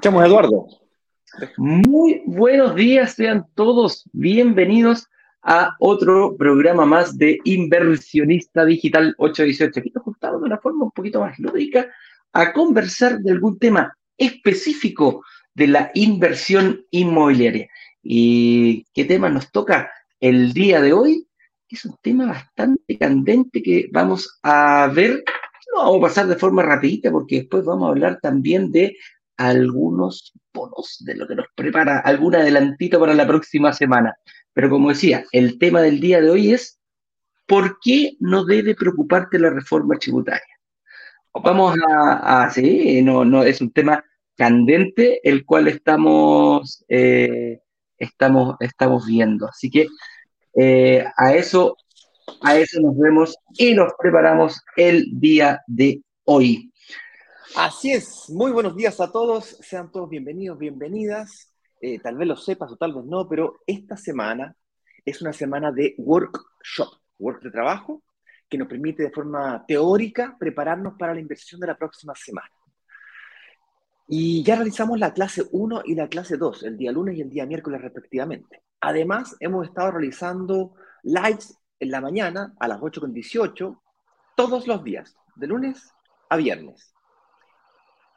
Escuchamos, Eduardo. Muy buenos días, sean todos bienvenidos a otro programa más de Inversionista Digital 818. Aquí nos juntamos de una forma un poquito más lúdica a conversar de algún tema específico de la inversión inmobiliaria. ¿Y qué tema nos toca el día de hoy? Es un tema bastante candente que vamos a ver. Lo vamos a pasar de forma rapidita porque después vamos a hablar también de algunos bonos de lo que nos prepara, algún adelantito para la próxima semana. Pero como decía, el tema del día de hoy es ¿por qué no debe preocuparte la reforma tributaria? Vamos a, a sí, no, no, es un tema candente el cual estamos, eh, estamos, estamos viendo. Así que eh, a eso, a eso nos vemos y nos preparamos el día de hoy. Así es, muy buenos días a todos, sean todos bienvenidos, bienvenidas. Eh, tal vez lo sepas o tal vez no, pero esta semana es una semana de workshop, work de trabajo, que nos permite de forma teórica prepararnos para la inversión de la próxima semana. Y ya realizamos la clase 1 y la clase 2, el día lunes y el día miércoles respectivamente. Además, hemos estado realizando lives en la mañana a las 8.18 todos los días, de lunes a viernes.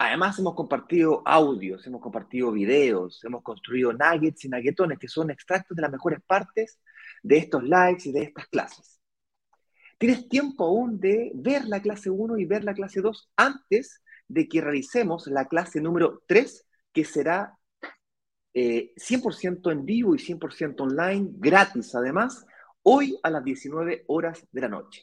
Además, hemos compartido audios, hemos compartido videos, hemos construido nuggets y nuggetones que son extractos de las mejores partes de estos lives y de estas clases. Tienes tiempo aún de ver la clase 1 y ver la clase 2 antes de que realicemos la clase número 3, que será 100% eh, en vivo y 100% online, gratis además, hoy a las 19 horas de la noche.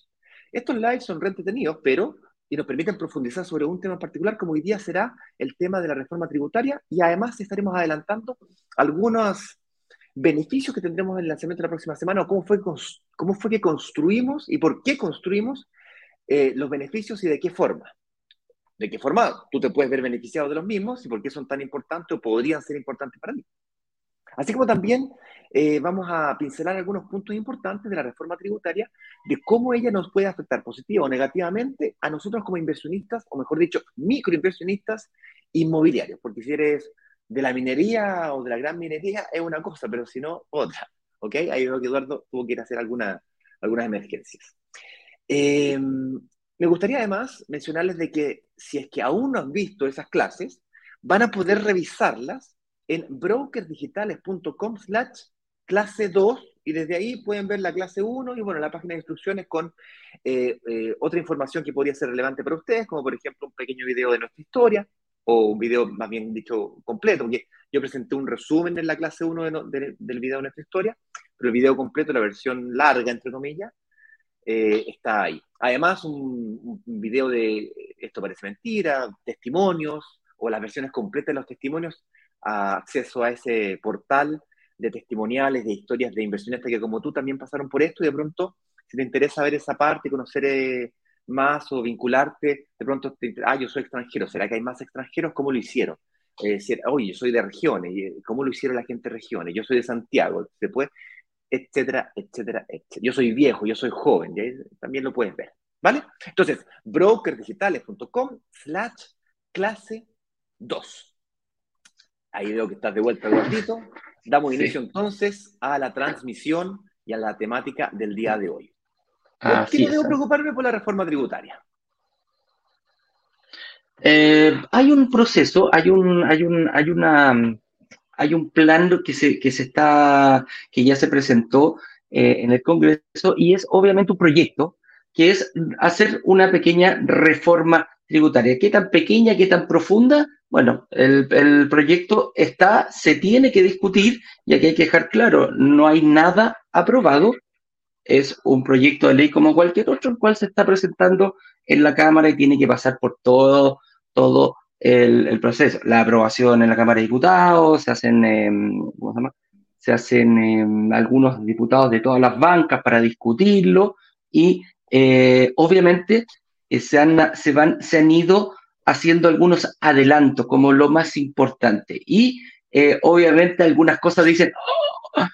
Estos lives son re entretenidos, pero y nos permiten profundizar sobre un tema en particular, como hoy día será el tema de la reforma tributaria, y además estaremos adelantando algunos beneficios que tendremos en el lanzamiento de la próxima semana, o cómo fue, cómo fue que construimos y por qué construimos eh, los beneficios y de qué forma. ¿De qué forma tú te puedes ver beneficiado de los mismos y por qué son tan importantes o podrían ser importantes para ti? Así como también eh, vamos a pincelar algunos puntos importantes de la reforma tributaria, de cómo ella nos puede afectar positiva o negativamente a nosotros como inversionistas, o mejor dicho, microinversionistas inmobiliarios, porque si eres de la minería o de la gran minería es una cosa, pero si no, otra. ¿Ok? Ahí veo que Eduardo tuvo que ir a hacer alguna, algunas emergencias. Em, me gustaría además mencionarles de que si es que aún no han visto esas clases, van a poder revisarlas en brokersdigitales.com slash clase 2 y desde ahí pueden ver la clase 1 y bueno, la página de instrucciones con eh, eh, otra información que podría ser relevante para ustedes, como por ejemplo un pequeño video de nuestra historia o un video más bien dicho completo, porque yo presenté un resumen en la clase 1 del video de nuestra historia, pero el video completo, la versión larga, entre comillas, eh, está ahí. Además, un, un video de esto parece mentira, testimonios o las versiones completas de los testimonios acceso a ese portal de testimoniales, de historias de inversionistas que como tú también pasaron por esto y de pronto, si te interesa ver esa parte, conocer eh, más o vincularte, de pronto, te, ah, yo soy extranjero, ¿será que hay más extranjeros? ¿Cómo lo hicieron? Eh, oye, yo soy de regiones, ¿cómo lo hicieron la gente de regiones? Yo soy de Santiago, ¿se puede? Etcétera, etcétera, etcétera. Yo soy viejo, yo soy joven, también lo puedes ver, ¿vale? Entonces, brokerdigitales.com slash clase 2. Ahí veo que estás de vuelta, Eduardito. Damos inicio entonces a la transmisión y a la temática del día de hoy. ¿Por qué debo preocuparme por la reforma tributaria? Eh, hay un proceso, hay un, hay un, hay una, hay un plan que se, que se está, que ya se presentó eh, en el Congreso y es obviamente un proyecto que es hacer una pequeña reforma tributaria. ¿Qué tan pequeña, qué tan profunda? Bueno, el, proyecto está, se tiene que discutir y aquí hay que dejar claro, no hay nada aprobado, es un proyecto de ley como cualquier otro, el cual se está presentando en la Cámara y tiene que pasar por todo, todo el, proceso. La aprobación en la Cámara de Diputados, se hacen, em, ¿cómo se llama? Se hacen em, algunos diputados de todas las bancas para discutirlo y eh, obviamente eh, se, han, se, van, se han ido haciendo algunos adelantos como lo más importante. Y eh, obviamente algunas cosas dicen, oh,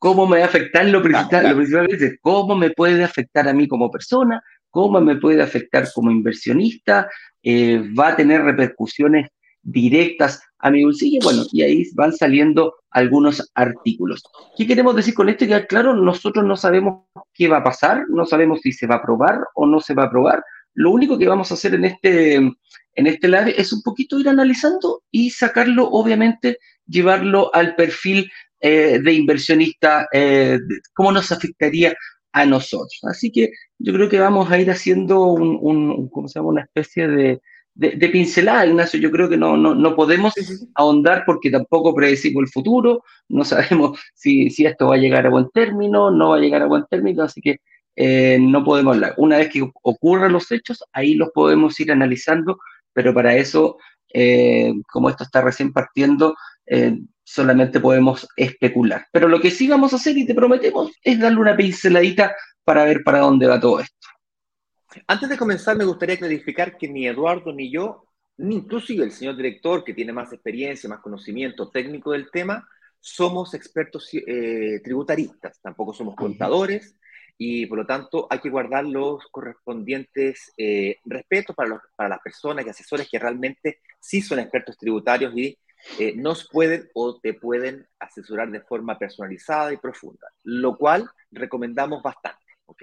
¿cómo me va a afectar lo principal? Lo principal es cómo me puede afectar a mí como persona, cómo me puede afectar como inversionista, eh, va a tener repercusiones directas a mi bolsillo, bueno, y ahí van saliendo algunos artículos. ¿Qué queremos decir con esto? Que claro, nosotros no sabemos qué va a pasar, no sabemos si se va a aprobar o no se va a aprobar. Lo único que vamos a hacer en este, en este live es un poquito ir analizando y sacarlo, obviamente, llevarlo al perfil eh, de inversionista, eh, cómo nos afectaría a nosotros. Así que yo creo que vamos a ir haciendo un, ¿cómo se llama? una especie de, de, pincelada, Ignacio. Yo creo que no, no, podemos ahondar porque tampoco predecimos el futuro, no sabemos si, si, esto va a llegar a buen término, no va a llegar a buen término, así que eh, no podemos hablar. Una vez que ocurran los hechos, ahí los podemos ir analizando, pero para eso, eh, como esto está recién partiendo, eh, solamente podemos especular. Pero lo que sí vamos a hacer y te prometemos es darle una pinceladita para ver para dónde va todo esto. Antes de comenzar, me gustaría clarificar que ni Eduardo ni yo, ni inclusive el señor director, que tiene más experiencia, más conocimiento técnico del tema, somos expertos eh, tributaristas, tampoco somos contadores y por lo tanto hay que guardar los correspondientes eh, respetos para, para las personas y asesores que realmente sí son expertos tributarios y eh, nos pueden o te pueden asesorar de forma personalizada y profunda, lo cual recomendamos bastante, ¿ok?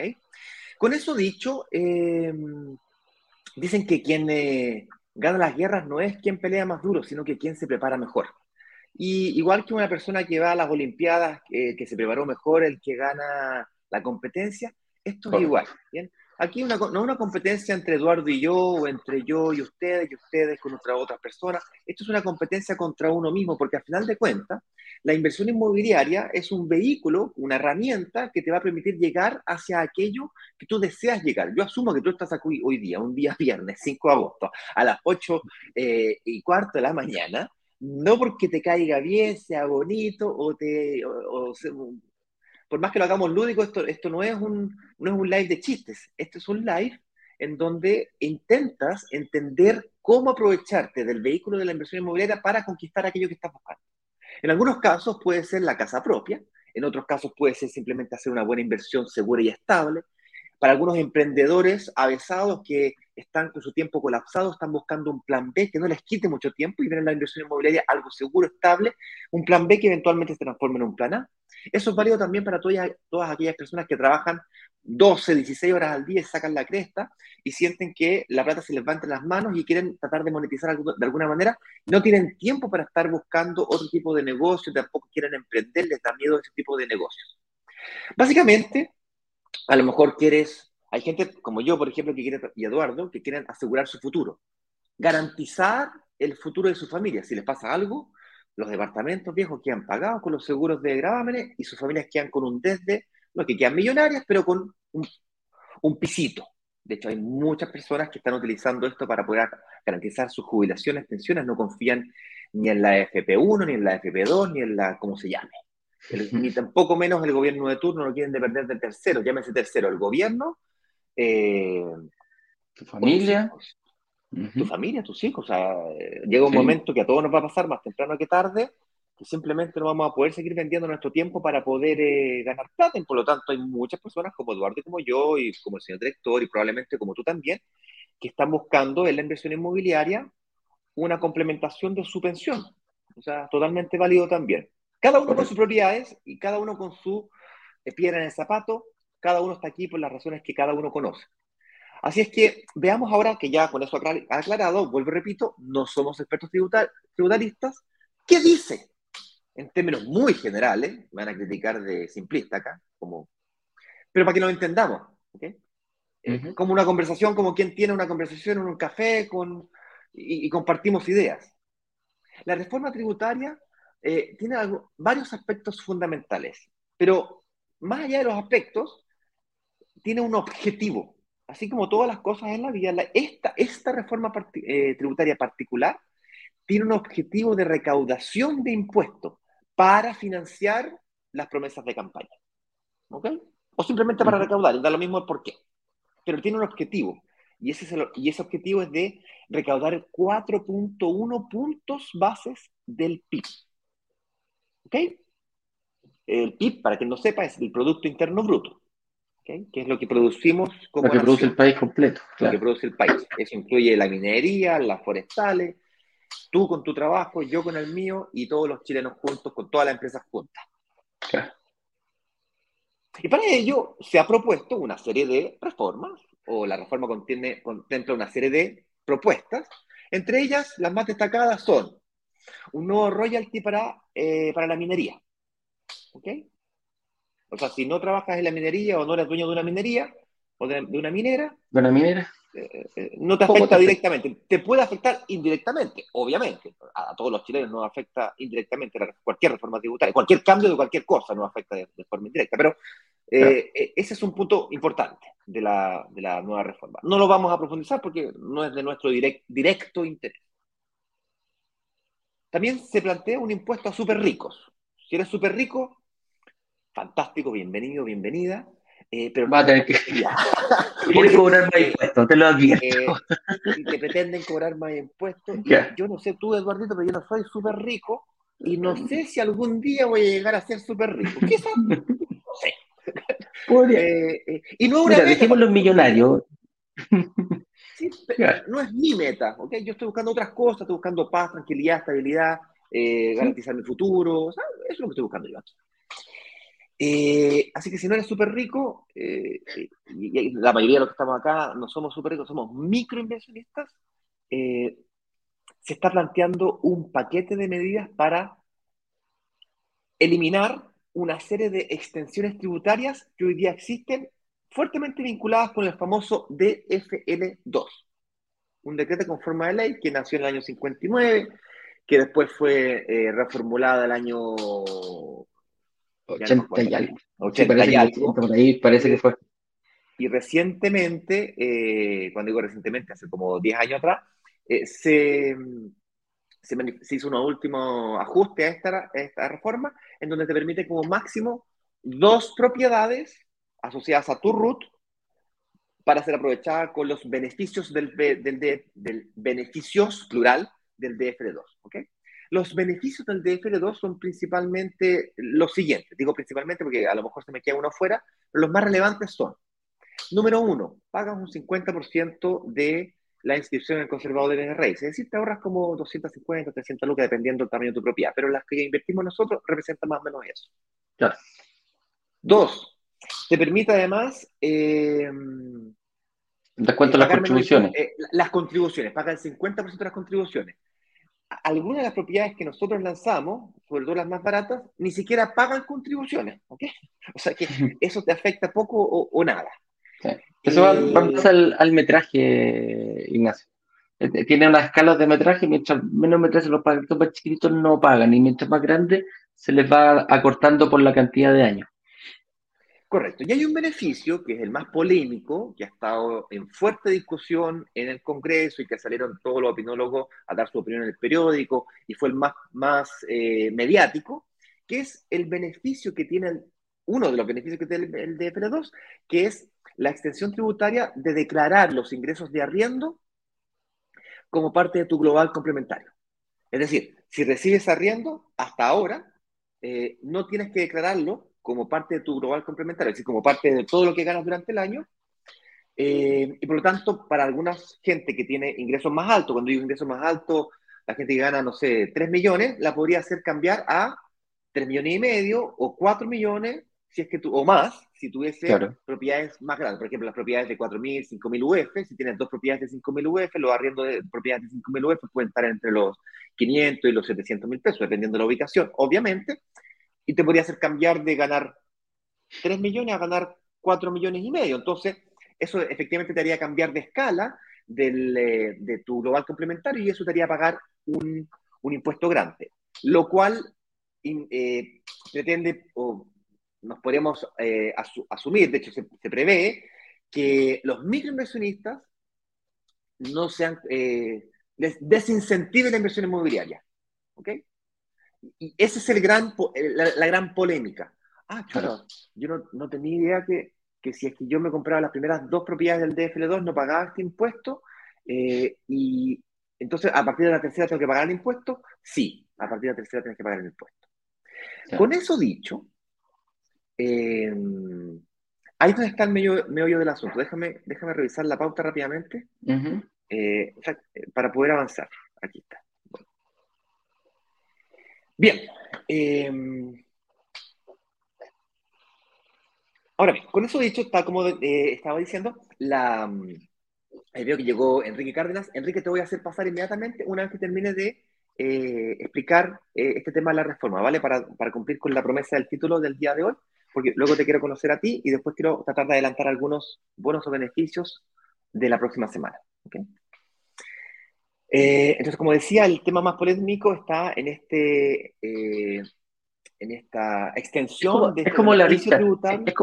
Con eso dicho, em, dicen que quien eh, gana las guerras no es quien pelea más duro, sino que quien se prepara mejor. Y igual que una persona que va a las Olimpiadas, que se preparó mejor, el que gana la competencia, esto es igual, ¿bien? Aquí una, no es una competencia entre Eduardo y yo, o entre yo y ustedes, y ustedes con otra, otras personas. Esto es una competencia contra uno mismo, porque al final de cuentas, la inversión inmobiliaria es un vehículo, una herramienta que te va a permitir llegar hacia aquello que tú deseas llegar. Yo asumo que tú estás aquí hoy día, un día viernes, 5 de agosto, a las 8 eh, y cuarto de la mañana, no porque te caiga bien, sea bonito o te, o, por más que lo hagamos lúdico, esto, esto no, es un, no es un live de chistes, esto es un live en donde intentas entender cómo aprovecharte del vehículo de la inversión inmobiliaria para conquistar aquello que estás buscando. En algunos casos puede ser la casa propia, en otros casos puede ser simplemente hacer una buena inversión segura y estable. Para algunos emprendedores avesados que están con su tiempo colapsado, están buscando un plan B que no les quite mucho tiempo y ven en la inversión inmobiliaria algo seguro, estable, un plan B que eventualmente se transforme en un plan A. Eso es válido también para todas, aquellas personas que trabajan 12, 16 horas al día y sacan la cresta y sienten que la plata se les va entre las manos y quieren tratar de monetizar de alguna manera. No tienen tiempo para estar buscando otro tipo de negocio, tampoco quieren emprender, les da miedo ese tipo de negocios. Básicamente, a lo mejor quieres, hay gente como yo, por ejemplo, que quiere, y Eduardo, que quieren asegurar su futuro, garantizar el futuro de su familia. Si les pasa algo, los departamentos viejos quedan pagados con los seguros de gravámenes y sus familias quedan con un desde, no que quedan millonarias, pero con un, pisito. De hecho, hay muchas personas que están utilizando esto para poder garantizar sus jubilaciones, pensiones, no confían ni en la FP1, ni en la FP2, ni en la, ¿cómo se llame? ni tampoco menos el gobierno de turno no quieren depender del tercero, llámese tercero, el gobierno, eh, tu familia, tu familia, tus hijos. O sea, llega un momento que a todos nos va a pasar más temprano que tarde, que simplemente no vamos a poder seguir vendiendo nuestro tiempo para poder eh, ganar plata. Y por lo tanto, hay muchas personas como Eduardo y como yo, y como el señor director, y probablemente como tú también, que están buscando en la inversión inmobiliaria una complementación de su pensión. O sea, totalmente válido también. Cada uno con sus prioridades y cada uno con su eh, piedra en el zapato, cada uno está aquí por las razones que cada uno conoce. Así es que veamos ahora que ya con eso aclarado, vuelvo y repito, no somos expertos tributaristas. ¿Qué dice? En términos muy generales, me van a criticar de simplista acá, como, pero para que lo entendamos, como una conversación, como quien tiene una conversación en un café con, y, compartimos ideas. La reforma tributaria eh, tiene varios aspectos fundamentales, pero más allá de los aspectos, tiene un objetivo así como todas las cosas en la vida, esta, esta reforma eh, tributaria particular tiene un objetivo de recaudación de impuestos para financiar las promesas de campaña. ¿Ok? O simplemente para recaudar, da lo mismo por qué. Pero tiene un objetivo. Y ese, es y ese objetivo es de recaudar 4.1 puntos bases del PIB. ¿Ok? El PIB, para quien no sepa, es el Producto Interno Bruto que es lo que producimos como Lo que produce el país completo. Lo que produce el país. Eso incluye la minería, las forestales, Tú con tu trabajo, yo con el mío y todos los chilenos juntos, con todas las empresas juntas. Y para ello se ha propuesto una serie de reformas, o la reforma contiene, contempla una serie de propuestas. Entre ellas, las más destacadas son un nuevo royalty para, eh, para la minería. ¿Ok? O sea, si no trabajas en la minería o no eres dueño de una minería o de, una minera, de una minera, eh, eh, no te afecta directamente. Te puede afectar indirectamente, obviamente. A, todos los chilenos nos afecta indirectamente cualquier reforma tributaria, cualquier cambio de cualquier cosa nos afecta de, forma indirecta. Pero eh, ese es un punto importante de la, de la, nueva reforma. No lo vamos a profundizar porque no es de nuestro directo interés. También se plantea un impuesto a súper ricos. Si eres súper rico, fantástico, bienvenido, bienvenida eh, pero Va a tener que cobrar más impuestos, te lo advierto. Eh, te pretenden cobrar más impuestos. Yo no sé tú, Eduardito, pero yo no soy súper rico y no sé si algún día voy a llegar a ser súper rico. ¿Qué No sé. Eh, eh, y no una Mira, dejemos los millonarios. Sí, no es mi meta, ¿ok? Yo estoy buscando otras cosas, estoy buscando paz, tranquilidad, estabilidad, garantizar mi futuro, eso es lo que estoy buscando yo aquí. Eh, así que si no eres súper rico, eh, y, la mayoría de los que estamos acá no somos súper ricos, somos microinversionistas, eh, se está planteando un paquete de medidas para eliminar una serie de extensiones tributarias que hoy día existen fuertemente vinculadas con el famoso DFL2, un decreto con forma de ley que nació en el año 59, que después fue reformulada el año 80 y algo. 80 y algo. Por ahí parece que fue. Y recientemente, eh, cuando digo recientemente, hace como 10 años atrás, eh, se, se, hizo un último ajuste a esta, esta reforma, en donde te permite como máximo dos propiedades asociadas a tu root para ser aprovechadas con los beneficios del, del, del, beneficios plural del DFR2. ¿ok? Los beneficios del DFL2 son principalmente los siguientes. Digo principalmente porque a lo mejor se me queda uno afuera, pero los más relevantes son, número uno, pagas un 50% de la inscripción en el conservador del NRI. Es decir, te ahorras como 250, 300 lucas dependiendo del tamaño de tu propiedad, pero las que invertimos nosotros representan más o menos eso. Claro. Dos, te permite además... Eh, Descuento las contribuciones. Eh, las contribuciones, paga el 50% de las contribuciones algunas de las propiedades que nosotros lanzamos, sobre todo las más baratas, ni siquiera pagan contribuciones, ¿ok? O sea que eso te afecta poco o, nada. Eso va, más al, metraje, Ignacio. Eh, eh, tiene unas escalas de metraje, mientras menos metraje los paquetes más chiquitos no pagan, y mientras más grandes se les va acortando por la cantidad de años. Correcto. Y hay un beneficio que es el más polémico, que ha estado en fuerte discusión en el Congreso y que salieron todos los opinólogos a dar su opinión en el periódico y fue el más, más eh, mediático, que es el beneficio que tiene, uno de los beneficios que tiene el, DFL2, que es la extensión tributaria de declarar los ingresos de arriendo como parte de tu global complementario. Es decir, si recibes arriendo, hasta ahora, eh, no tienes que declararlo como parte de tu global complementario, es decir, como parte de todo lo que ganas durante el año. Eh, y por lo tanto, para alguna gente que tiene ingresos más altos, cuando digo ingresos más altos, la gente que gana, no sé, 3 millones, la podría hacer cambiar a 3 millones y medio o 4 millones, si es que tú, o más, si tuviese propiedades más grandes. Por ejemplo, las propiedades de 4.000, 5.000 UF, si tienes dos propiedades de 5.000 UF, los arriendos de propiedades de 5.000 UF pueden estar entre los 500 y los 700 mil pesos, dependiendo de la ubicación, obviamente y te podría hacer cambiar de ganar 3 millones a ganar 4 millones y medio. Entonces, eso efectivamente te haría cambiar de escala eh, de tu global complementario y eso te haría pagar un, impuesto grande. Lo cual eh, pretende, o nos podemos eh, asumir, de hecho se, prevé, que los microinversionistas no sean, les desincentiven la inversión inmobiliaria. ¿Ok? Y esa es el gran, la, gran polémica. Ah, claro, yo no, no, tenía idea que, que, si es que yo me compraba las primeras dos propiedades del DFL2 no pagaba este impuesto eh, y entonces a partir de la tercera tengo que pagar el impuesto. Sí, a partir de la tercera tienes que pagar el impuesto. Con eso dicho, eh, ahí donde está el meollo, del asunto. Déjame, déjame revisar la pauta rápidamente eh, para poder avanzar. Aquí está. Bien. Em, ahora bien, con eso dicho, está como eh, estaba diciendo, la, ahí veo que llegó Enrique Cárdenas. Enrique, te voy a hacer pasar inmediatamente una vez que termine de eh, explicar eh, este tema de la reforma, ¿vale? Para, para, cumplir con la promesa del título del día de hoy, porque luego te quiero conocer a ti y después quiero tratar de adelantar algunos bonos o beneficios de la próxima semana. ¿okay? Eh, entonces, como decía, el tema más polémico está en este en esta extensión de es como la este lista, es,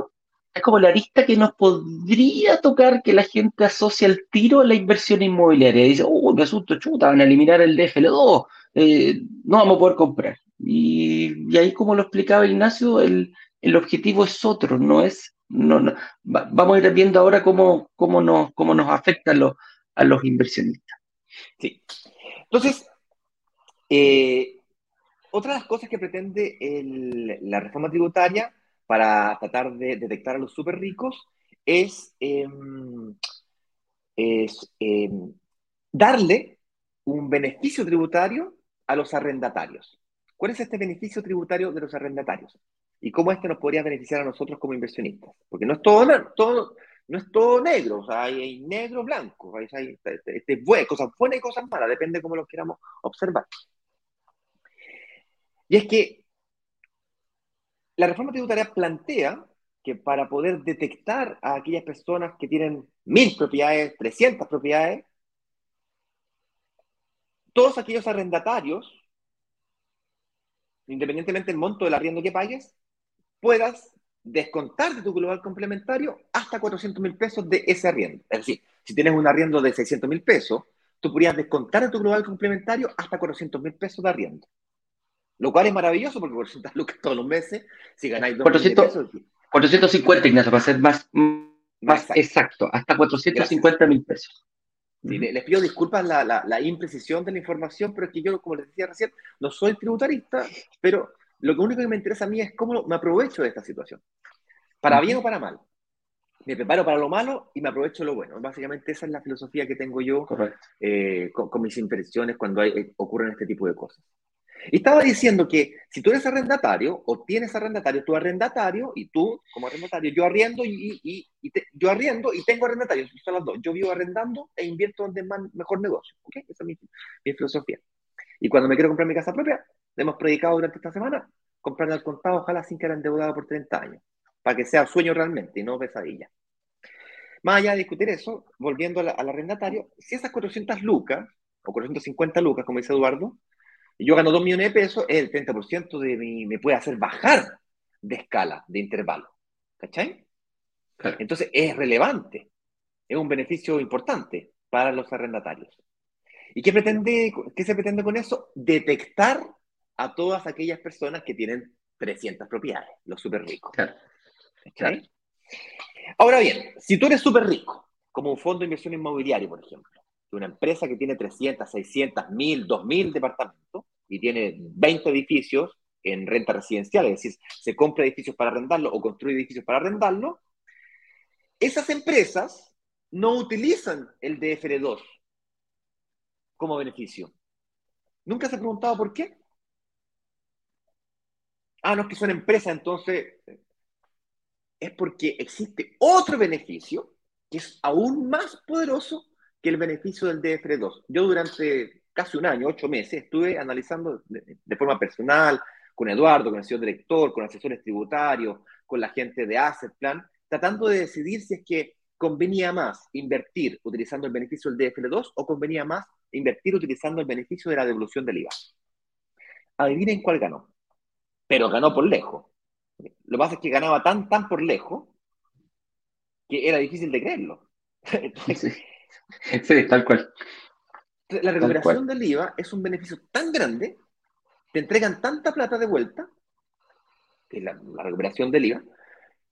es como la lista que nos podría tocar que la gente asocia el tiro a la inversión inmobiliaria. dice, oh, qué asunto, chuta, van a eliminar el DFL2, eh, no vamos a poder comprar. Y, ahí, como lo explicaba Ignacio, el, objetivo es otro, no es, no, vamos a ir viendo ahora cómo, cómo, nos, cómo nos afecta a los, inversionistas. Sí. Entonces, eh, otra de las cosas que pretende la reforma tributaria para tratar de detectar a los súper ricos es, em, em, darle un beneficio tributario a los arrendatarios. ¿Cuál es este beneficio tributario de los arrendatarios? ¿Y cómo este nos podría beneficiar a nosotros como inversionistas? Porque no es todo, todo no es todo negro, o sea, hay, negro, blanco, hay, hay este, cosas buenas y cosas malas, depende de cómo lo queramos observar. Y es que la reforma tributaria plantea que para poder detectar a aquellas personas que tienen mil propiedades, 300 propiedades, todos aquellos arrendatarios, independientemente del monto del arriendo que pagues, puedas descontar de tu global complementario hasta 400 mil pesos de ese arriendo. Es decir, si tienes un arriendo de 600 mil pesos, tú podrías descontar de tu global complementario hasta 400 mil pesos de arriendo. Lo cual es maravilloso porque 400 lucas todos los meses, si ganáis 2 pesos. 450, Ignacio, para ser más, más exacto. hasta 450 mil pesos. les pido disculpas la, la, imprecisión de la información, pero es que yo, como les decía recién, no soy tributarista, pero lo único que me interesa a mí es cómo me aprovecho de esta situación. Para bien o para mal. Me preparo para lo malo y me aprovecho lo bueno. Básicamente esa es la filosofía que tengo yo eh, con, mis inversiones cuando hay, eh, ocurren este tipo de cosas. Y estaba diciendo que si tú eres arrendatario o tienes arrendatario, tu arrendatario y tú como arrendatario, yo arriendo y, y, yo arriendo y tengo arrendatario, son las dos. Yo vivo arrendando e invierto donde es mejor negocio. ¿okay? Esa es mi, mi, filosofía. Y cuando me quiero comprar mi casa propia, hemos predicado durante esta semana, comprar al contado, ojalá sin que era endeudado por 30 años, para que sea sueño realmente y no pesadilla. Más allá de discutir eso, volviendo al arrendatario, si esas 400 lucas, o 450 lucas, como dice Eduardo, y yo gano 2 millones de pesos, el 30% de mi, me puede hacer bajar de escala, de intervalo. ¿Cachai? Entonces es relevante, es un beneficio importante para los arrendatarios. ¿Y qué, pretende, qué se pretende con eso? Detectar a todas aquellas personas que tienen 300 propiedades, los súper ricos. Ahora bien, si tú eres súper rico, como un fondo de inversión inmobiliario, por ejemplo, de una empresa que tiene 300, 600, 1000, 2000 departamentos y tiene 20 edificios en renta residencial, es decir, se compra edificios para arrendarlo o construye edificios para arrendarlo, esas empresas no utilizan el DFR2 como beneficio. ¿Nunca se ha preguntado por qué? Ah, no es que son empresas, entonces es porque existe otro beneficio que es aún más poderoso que el beneficio del DFR2. Yo durante casi un año, ocho meses, estuve analizando de, forma personal, con Eduardo, con el señor director, con asesores tributarios, con la gente de Asset Plan, tratando de decidir si es que convenía más invertir utilizando el beneficio del DFR2 o convenía más invertir utilizando el beneficio de la devolución del IVA. Adivinen cuál ganó. Pero ganó por lejos. Lo que pasa es que ganaba tan, tan por lejos que era difícil de creerlo. Entonces, Sí, tal cual. La recuperación del IVA es un beneficio tan grande, te entregan tanta plata de vuelta, que la, la recuperación del IVA,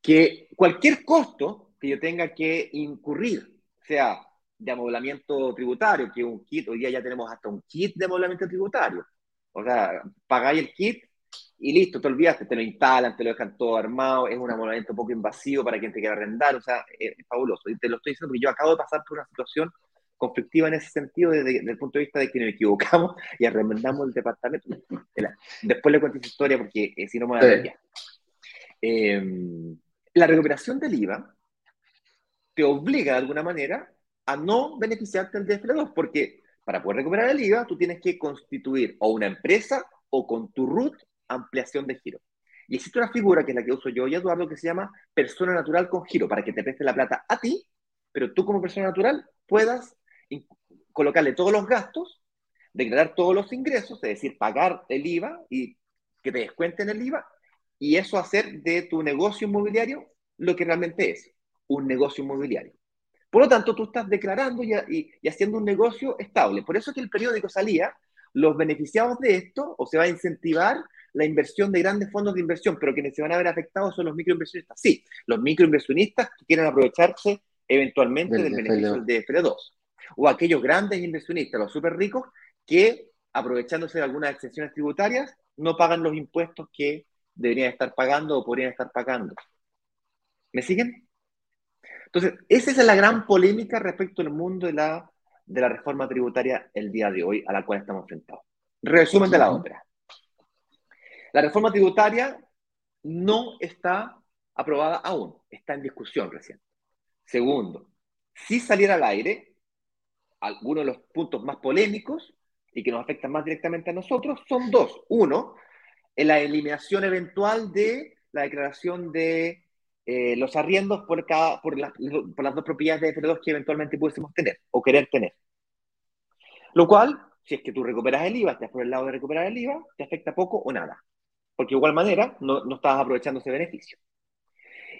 que cualquier costo que yo tenga que incurrir, sea de amoblamiento tributario, que un kit, hoy día ya tenemos hasta un kit de amoblamiento tributario. O sea, pagáis el kit y listo, te olvidaste, te lo instalan, te lo dejan todo armado, es un amoblamiento un poco invasivo para quien te quiera arrendar, o sea, es, fabuloso. Y te lo estoy diciendo porque yo acabo de pasar por una situación conflictiva en ese sentido desde, el punto de vista de que nos equivocamos y arremendamos el departamento. Después le cuento esa historia porque eh, si no me voy a eh, La recuperación del IVA te obliga de alguna manera a no beneficiarte del DFL2 porque para poder recuperar el IVA tú tienes que constituir o una empresa o con tu RUT ampliación de giro. Y existe una figura que es la que uso yo y Eduardo que se llama persona natural con giro para que te preste la plata a ti, pero tú como persona natural puedas colocarle todos los gastos, declarar todos los ingresos, es decir, pagar el IVA y que te descuenten el IVA, y eso hacer de tu negocio inmobiliario lo que realmente es, un negocio inmobiliario. Por lo tanto, tú estás declarando y, haciendo un negocio estable. Por eso que el periódico salía, los beneficiados de esto, o se va a incentivar la inversión de grandes fondos de inversión, pero quienes se van a ver afectados son los microinversionistas. Sí, los microinversionistas que quieren aprovecharse eventualmente del, beneficio del DFL2 o aquellos grandes inversionistas, los súper ricos, que aprovechándose de algunas exenciones tributarias, no pagan los impuestos que deberían estar pagando o podrían estar pagando. ¿Me siguen? Entonces, esa es la gran polémica respecto al mundo de la, de la reforma tributaria el día de hoy a la cual estamos enfrentados. Resumen de la ópera. La reforma tributaria no está aprobada aún, está en discusión recién. Segundo, si saliera al aire, algunos de los puntos más polémicos y que nos afectan más directamente a nosotros son dos. Uno, la eliminación eventual de la declaración de eh, los arriendos por, cada, por, las dos propiedades de F2 que eventualmente pudiésemos tener o querer tener. Lo cual, si es que tú recuperas el IVA, estás por el lado de recuperar el IVA, te afecta poco o nada. Porque de igual manera no, no estás aprovechando ese beneficio.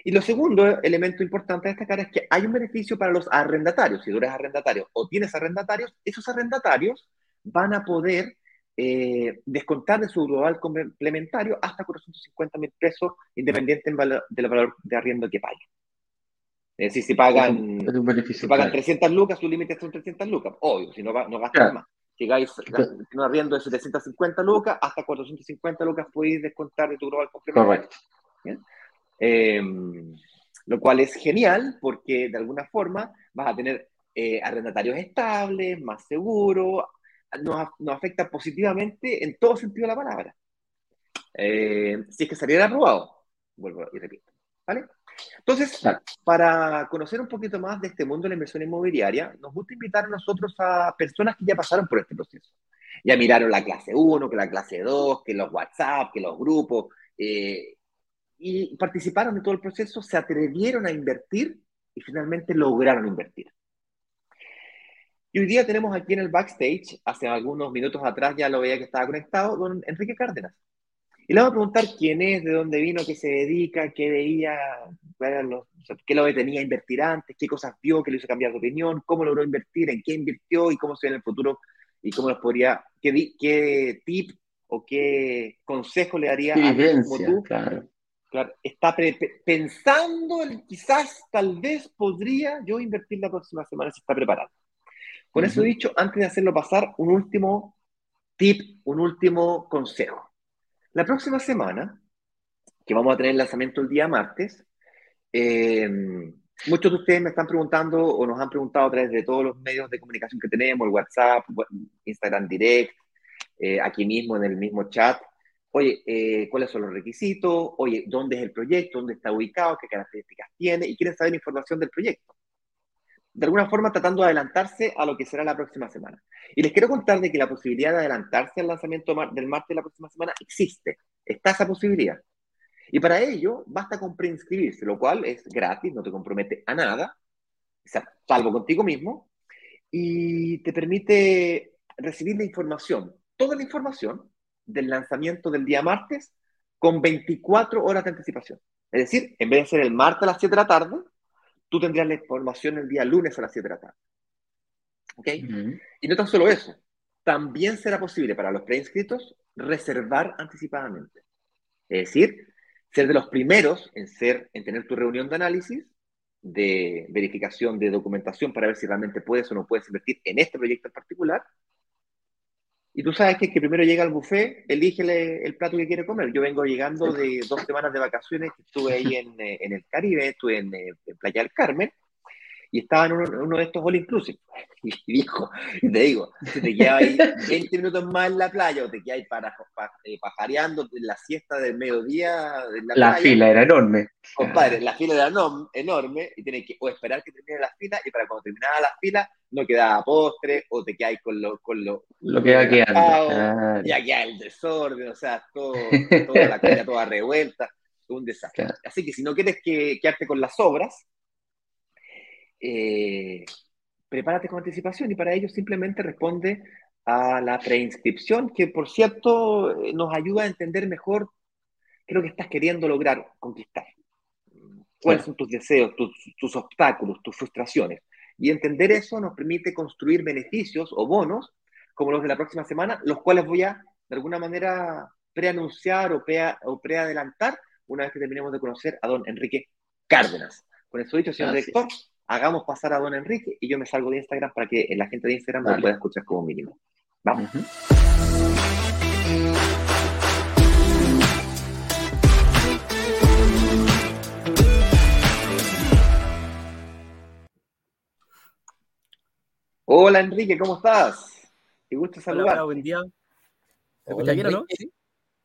Y lo segundo elemento importante a destacar es que hay un beneficio para los arrendatarios. Si tú eres arrendatario o tienes arrendatarios, esos arrendatarios van a poder eh, descontar de su global complementario hasta 450 mil pesos, independiente del valor de arriendo que paguen. Es decir, si pagan, si pagan 300 lucas, su límite son 300 lucas. Obvio, si no, no gastan más. Si llegáis un arriendo de 750 lucas, hasta 450 lucas podéis descontar de tu global complementario. Correcto. Em, lo cual es genial porque de alguna forma vas a tener eh, arrendatarios estables, más seguros, nos, afecta positivamente en todo sentido de la palabra. Eh, si es que saliera aprobado, vuelvo y repito. ¿Vale? Entonces, para conocer un poquito más de este mundo de la inversión inmobiliaria, nos gusta invitar a nosotros a personas que ya pasaron por este proceso. Ya miraron la clase 1, que la clase 2, que los WhatsApp, que los grupos, eh, y participaron en todo el proceso, se atrevieron a invertir y finalmente lograron invertir. Y hoy día tenemos aquí en el backstage, hace algunos minutos atrás ya lo veía que estaba conectado, don Enrique Cárdenas. Y le vamos a preguntar quién es, de dónde vino, qué se dedica, qué veía, qué lo tenía a invertir antes, qué cosas vio, qué le hizo cambiar de opinión, cómo logró invertir, en qué invirtió y cómo se ve en el futuro y cómo nos podría, qué, qué tip o qué consejo le daría a como tú claro está pensando, quizás, tal vez podría yo invertir la próxima semana si está preparado. Con eso dicho, antes de hacerlo pasar, un último tip, un último consejo. La próxima semana, que vamos a tener el lanzamiento el día martes, eh, muchos de ustedes me están preguntando o nos han preguntado a través de todos los medios de comunicación que tenemos, el WhatsApp, Instagram Direct, eh, aquí mismo en el mismo chat, oye, eh, cuáles son los requisitos, oye, dónde es el proyecto, dónde está ubicado, qué características tiene, y quieren saber información del proyecto. De alguna forma tratando de adelantarse a lo que será la próxima semana. Y les quiero contar de que la posibilidad de adelantarse al lanzamiento del martes de la próxima semana existe. Está esa posibilidad. Y para ello basta con preinscribirse, lo cual es gratis, no te compromete a nada, salvo contigo mismo, y te permite recibir la información, toda la información del lanzamiento del día martes con 24 horas de anticipación. Es decir, en vez de ser el martes a las 7 de la tarde, tú tendrías la información el día lunes a las 7 de la tarde. ¿Ok? Y no tan solo eso, también será posible para los preinscritos reservar anticipadamente. Es decir, ser de los primeros en, ser, en tener tu reunión de análisis, de verificación de documentación para ver si realmente puedes o no puedes invertir en este proyecto en particular, y tú sabes que el que primero llega al buffet, elige el plato que quiere comer. Yo vengo llegando de dos semanas de vacaciones, estuve ahí en, eh, en el Caribe, estuve en, eh, en, Playa del Carmen, y estaba en uno, de estos all inclusive. Y dijo, y te digo, si te quedas ahí 20 minutos más en la playa o te quedas para, eh, pajareando en la siesta del mediodía. la, la fila era enorme. Compadre, la fila era enorme y tienes que o esperar que termine la fila y para cuando terminaba la fila no quedaba postre o te quedas con lo, con lo, lo que va quedando. Ya queda el desorden, o sea, todo, toda la comida toda revuelta, un desastre. Así que si no quieres que, quedarte con las obras, eh, prepárate con anticipación y para ello simplemente responde a la preinscripción, que por cierto eh, nos ayuda a entender mejor qué es lo que estás queriendo lograr conquistar. ¿Cuáles son tus deseos, tus, tus obstáculos, tus frustraciones? Y entender eso nos permite construir beneficios o bonos, como los de la próxima semana, los cuales voy a, de alguna manera, preanunciar o, o preadelantar una vez que terminemos de conocer a don Enrique Cárdenas. Con eso dicho, señor director, hagamos pasar a don Enrique y yo me salgo de Instagram para que la gente de Instagram me pueda escuchar como mínimo. Vamos. Hola Enrique, ¿cómo estás? Qué gusto saludar. Hola, buen día. ¿Se escucha bien o no?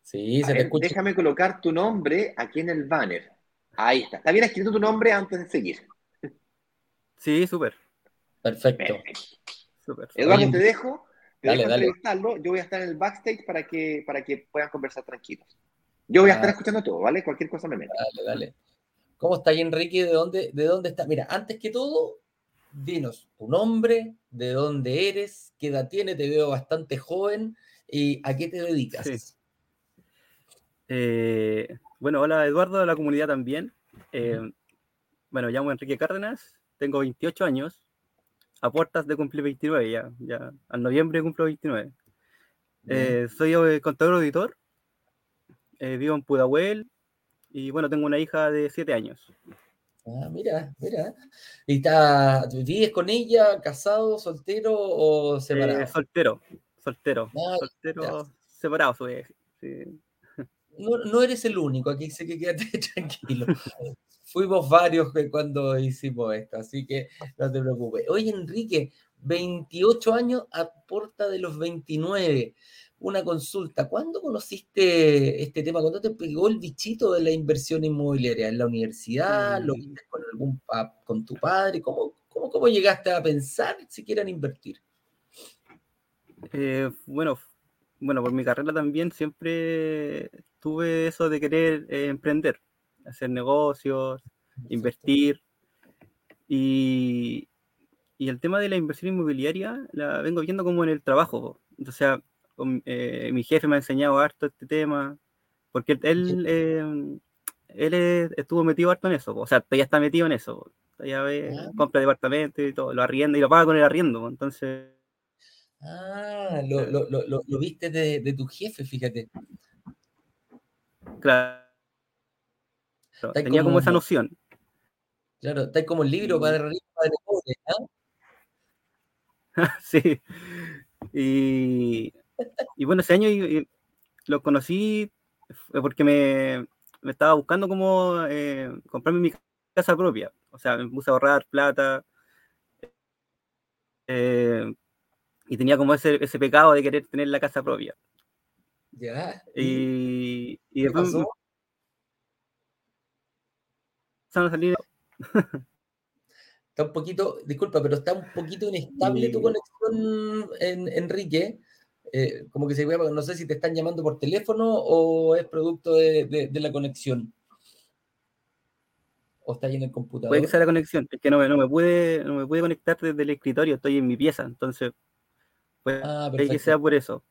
Sí, se te escucha. Déjame colocar tu nombre aquí en el banner. Ahí está. Está bien escrito tu nombre antes de seguir. Sí, súper. Perfecto. Eduardo, te dejo. Te dale, dejo Yo voy a estar en el backstage para que, para que puedan conversar tranquilos. Yo voy a estar ah. escuchando todo, ¿vale? Cualquier cosa me mete. Dale, dale. ¿Cómo está ahí, Enrique? ¿De dónde, ¿De dónde está? Mira, antes que todo, dinos tu nombre, de dónde eres, qué edad tiene, te veo bastante joven y a qué te dedicas. Eh, bueno, hola Eduardo de la comunidad también. Eh, bueno, llamo Enrique Cárdenas, tengo 28 años, a puertas de cumplir 29 ya, ya al noviembre cumplo 29. Eh, soy eh, contador auditor, eh, vivo en Pudahuel y bueno, tengo una hija de 7 años. Ah, mira, mira. ¿Y está, vives con ella, casado, soltero o separado? soltero, soltero, ah, soltero, separado, sí. No, no, eres el único, aquí sé que quédate tranquilo fuimos varios cuando hicimos esto, así que no te preocupes. Oye, Enrique, 28 años a puerta de los 29. Una consulta, ¿cuándo conociste este tema? ¿Cuándo te pegó el bichito de la inversión inmobiliaria? ¿En la universidad? ¿Lo viste con, algún, con tu padre? ¿Cómo, cómo, cómo llegaste a pensar si quieren invertir? Eh, bueno, bueno, por mi carrera también siempre tuve eso de querer eh, emprender hacer negocios, invertir. Y, y, el tema de la inversión inmobiliaria la vengo viendo como en el trabajo. O sea, eh, mi jefe me ha enseñado harto este tema, porque él, eh, él estuvo metido harto en eso. O sea, ya está metido en eso. Ya ve, ah. compra departamento y todo, lo arrienda y lo paga con el arriendo. Entonces. Ah, lo, lo, lo, lo viste de, de tu jefe, fíjate. Claro tenía como, esa noción. Claro, está como el libro para arriba, para pobre, sí. Y, y, bueno, ese año lo conocí porque me, me estaba buscando como eh, comprarme mi casa propia. O sea, me puse a ahorrar plata. Eh, y tenía como ese, ese pecado de querer tener la casa propia. Ya. Y, y después Está un poquito, disculpa, pero está un poquito inestable tu conexión, en, Enrique. Eh, como que se ve, no sé si te están llamando por teléfono o es producto de, la conexión. ¿O está ahí en el computador? Puede que sea la conexión, es que no, no, me pude, no me pude conectar desde el escritorio, estoy en mi pieza, entonces puede ah, que sea por eso.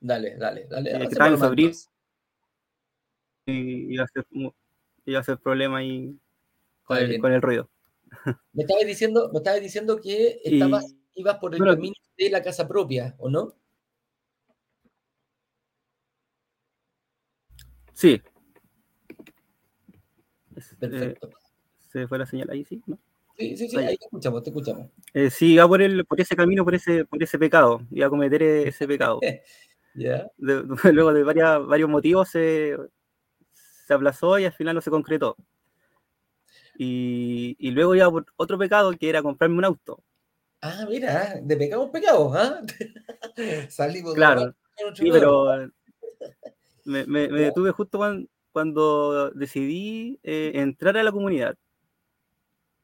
Dale, dale, dale. Eh, estaba en y iba a ser, iba a ser problema y con el, ruido. Me estabas diciendo, me diciendo que estabas, ibas por el camino de la casa propia, ¿o no? Sí. Perfecto. Eh, se fue la señal ahí, sí, ¿no? Sí, sí, sí, ahí te escuchamos, te escuchamos. Eh, sí, iba por, el, por ese camino, por ese, por ese pecado, iba a cometer e, ese pecado. luego de varios motivos se, se aplazó y al final no se concretó. Y, y luego iba por otro pecado que era comprarme un auto. Ah, mira, de pecado en pecado, ¿ah? Salimos Claro, de Sí, pero me, me- me detuve justo cuando, cuando decidí eh, entrar a la comunidad.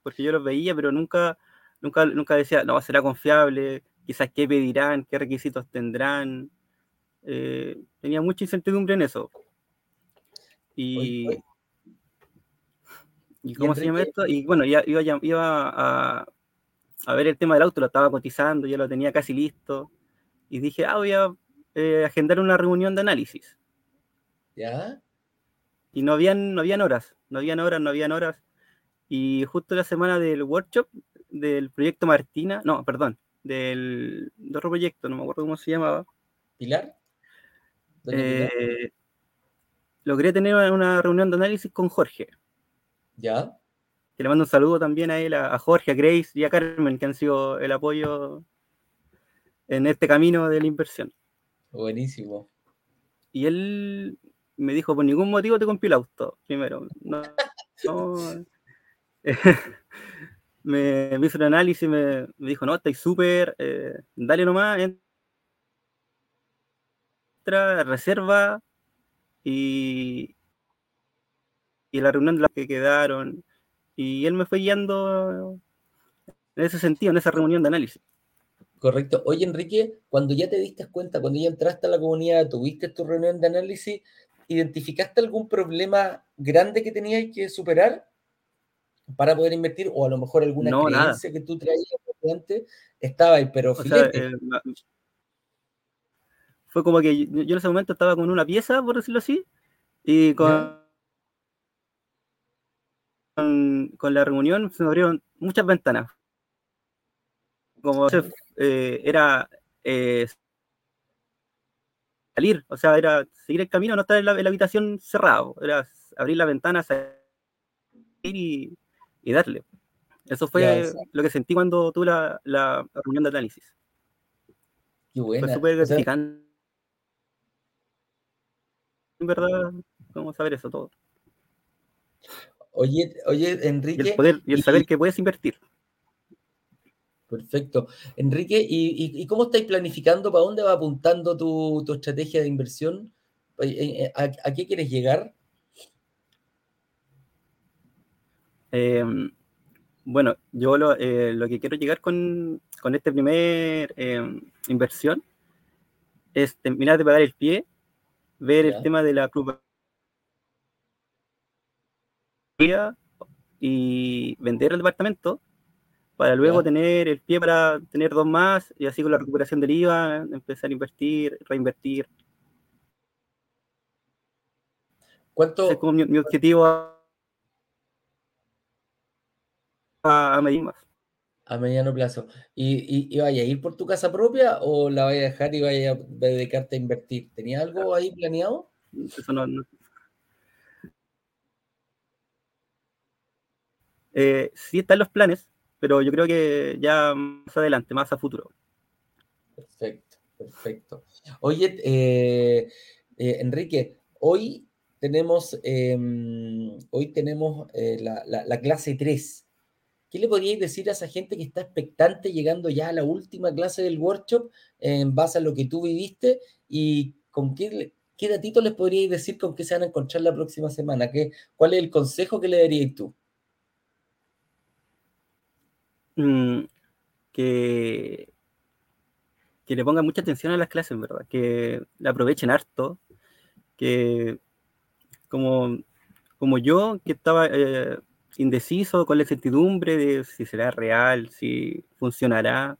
Porque yo los veía, pero nunca, nunca, nunca decía, no, será confiable, quizás qué pedirán, qué requisitos tendrán. Eh, tenía mucha incertidumbre en eso. Y, ¿y cómo se llama esto? Y bueno, ya, iba, ya- iba a, a ver el tema del auto, lo estaba cotizando, ya lo tenía casi listo. Y dije, ah, voy a eh, agendar una reunión de análisis. ¿Ya? y no habían, no habían horas, no habían horas, no habían horas. Y justo la semana del workshop del proyecto Martina, no, perdón, del de otro proyecto, no me acuerdo cómo se llamaba, ¿Pilar? ¿Doña Pilar? eh, logré tener una reunión de análisis con Jorge. ¿Ya? Que le mando un saludo también a él, a, Jorge, a Grace y a Carmen, que han sido el apoyo en este camino de la inversión. Buenísimo. Y él me dijo, por ningún motivo te compré el auto, primero. No, no. me, me hizo un análisis, me, me dijo, no, estáis súper, eh, dale nomás, entra, reserva, y, y la reunión de las que quedaron, y él me fue guiando en ese sentido, en esa reunión de análisis. Correcto. Oye, Enrique, cuando ya te diste cuenta, cuando ya entraste a la comunidad, tuviste tu reunión de análisis, ¿identificaste algún problema grande que tenías que superar para poder invertir? O a lo mejor alguna No, nada. creencia que tú traías antes estaba ahí, pero sea, filete. eh, fue como que yo, yo en ese momento estaba con una pieza, por decirlo así, y con. Con, con la reunión se me abrieron muchas ventanas. Como eh, era eh, salir, o sea, era seguir el camino, no estar en la, en la habitación cerrado, era abrir la ventana, salir y, y darle. Eso fue Ya, lo que sentí cuando tuve la, la reunión de análisis. Qué Fue buena. súper gratificante. En verdad, cómo saber eso todo. Oye, oye, Y el Enrique, poder y el y- saber que puedes invertir. Perfecto. Enrique, ¿y, y- cómo estáis planificando? ¿Para dónde va apuntando tu, tu estrategia de inversión? Eh, eh, ¿A, a qué quieres llegar? Eh, bueno, yo lo, eh, lo que quiero llegar con, con este primer eh, inversión es terminar de pagar el pie, ver Ya. el tema de la club y vender el departamento para luego tener el pie para tener dos más y así con la recuperación del IVA empezar a invertir, reinvertir. ¿Cuánto, Ese es como mi, mi objetivo a, a, a medir más. A mediano plazo. ¿Y, y, y vaya a ir por tu casa propia o la vaya a dejar y vaya a dedicarte a invertir? ¿Tenías algo ahí planeado? Eso no, no- Eh, sí están los planes, pero yo creo que ya más adelante, más a futuro. Perfecto, perfecto. Oye, eh, eh, Enrique, hoy tenemos, em, hoy tenemos la, la- la clase 3. ¿Qué le podríais decir a esa gente que está expectante llegando ya a la última clase del workshop en base a lo que tú viviste y con qué, qué datito les podríais decir con qué se van a encontrar la próxima semana? ¿Qué, ¿Cuál es el consejo que le daríais tú? Mm, que, que le pongan mucha atención a las clases, ¿verdad? Que la aprovechen harto, que como, como yo, que estaba eh, indeciso con la incertidumbre de si será real, si funcionará,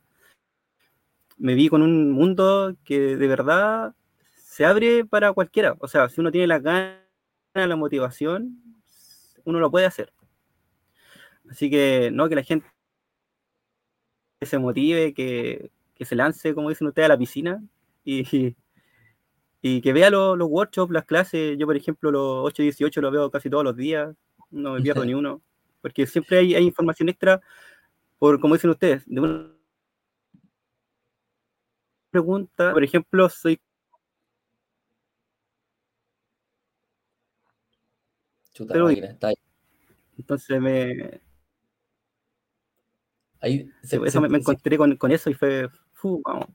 me vi con un mundo que de verdad se abre para cualquiera. O sea, si uno tiene las ganas, la motivación, uno lo puede hacer. Así que no, que la gente se motive, que, que se lance, como dicen ustedes, a la piscina y, y que vea los, los workshops, las clases. Yo, por ejemplo, los 8 y 18 los veo casi todos los días, no me pierdo ni uno, porque siempre hay, hay información extra, por como dicen ustedes, de una pregunta. Por ejemplo, soy Chuta Pero- máquina, está ahí. Entonces me... Ahí se, eso me, encontré con, con, eso y fue... vamos.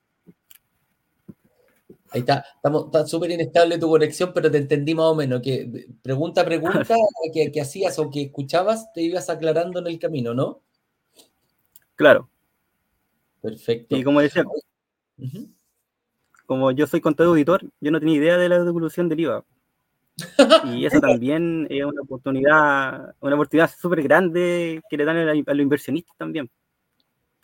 Ahí está, está súper inestable tu conexión, pero te entendí más o menos, que pregunta a pregunta que, que, hacías o que escuchabas, te ibas aclarando en el camino, ¿no? Claro. Perfecto. Y como decía, como yo soy contador auditor, yo no tenía idea de la devolución del IVA. Y eso también es una oportunidad, una oportunidad súper grande que le dan a, los inversionistas también.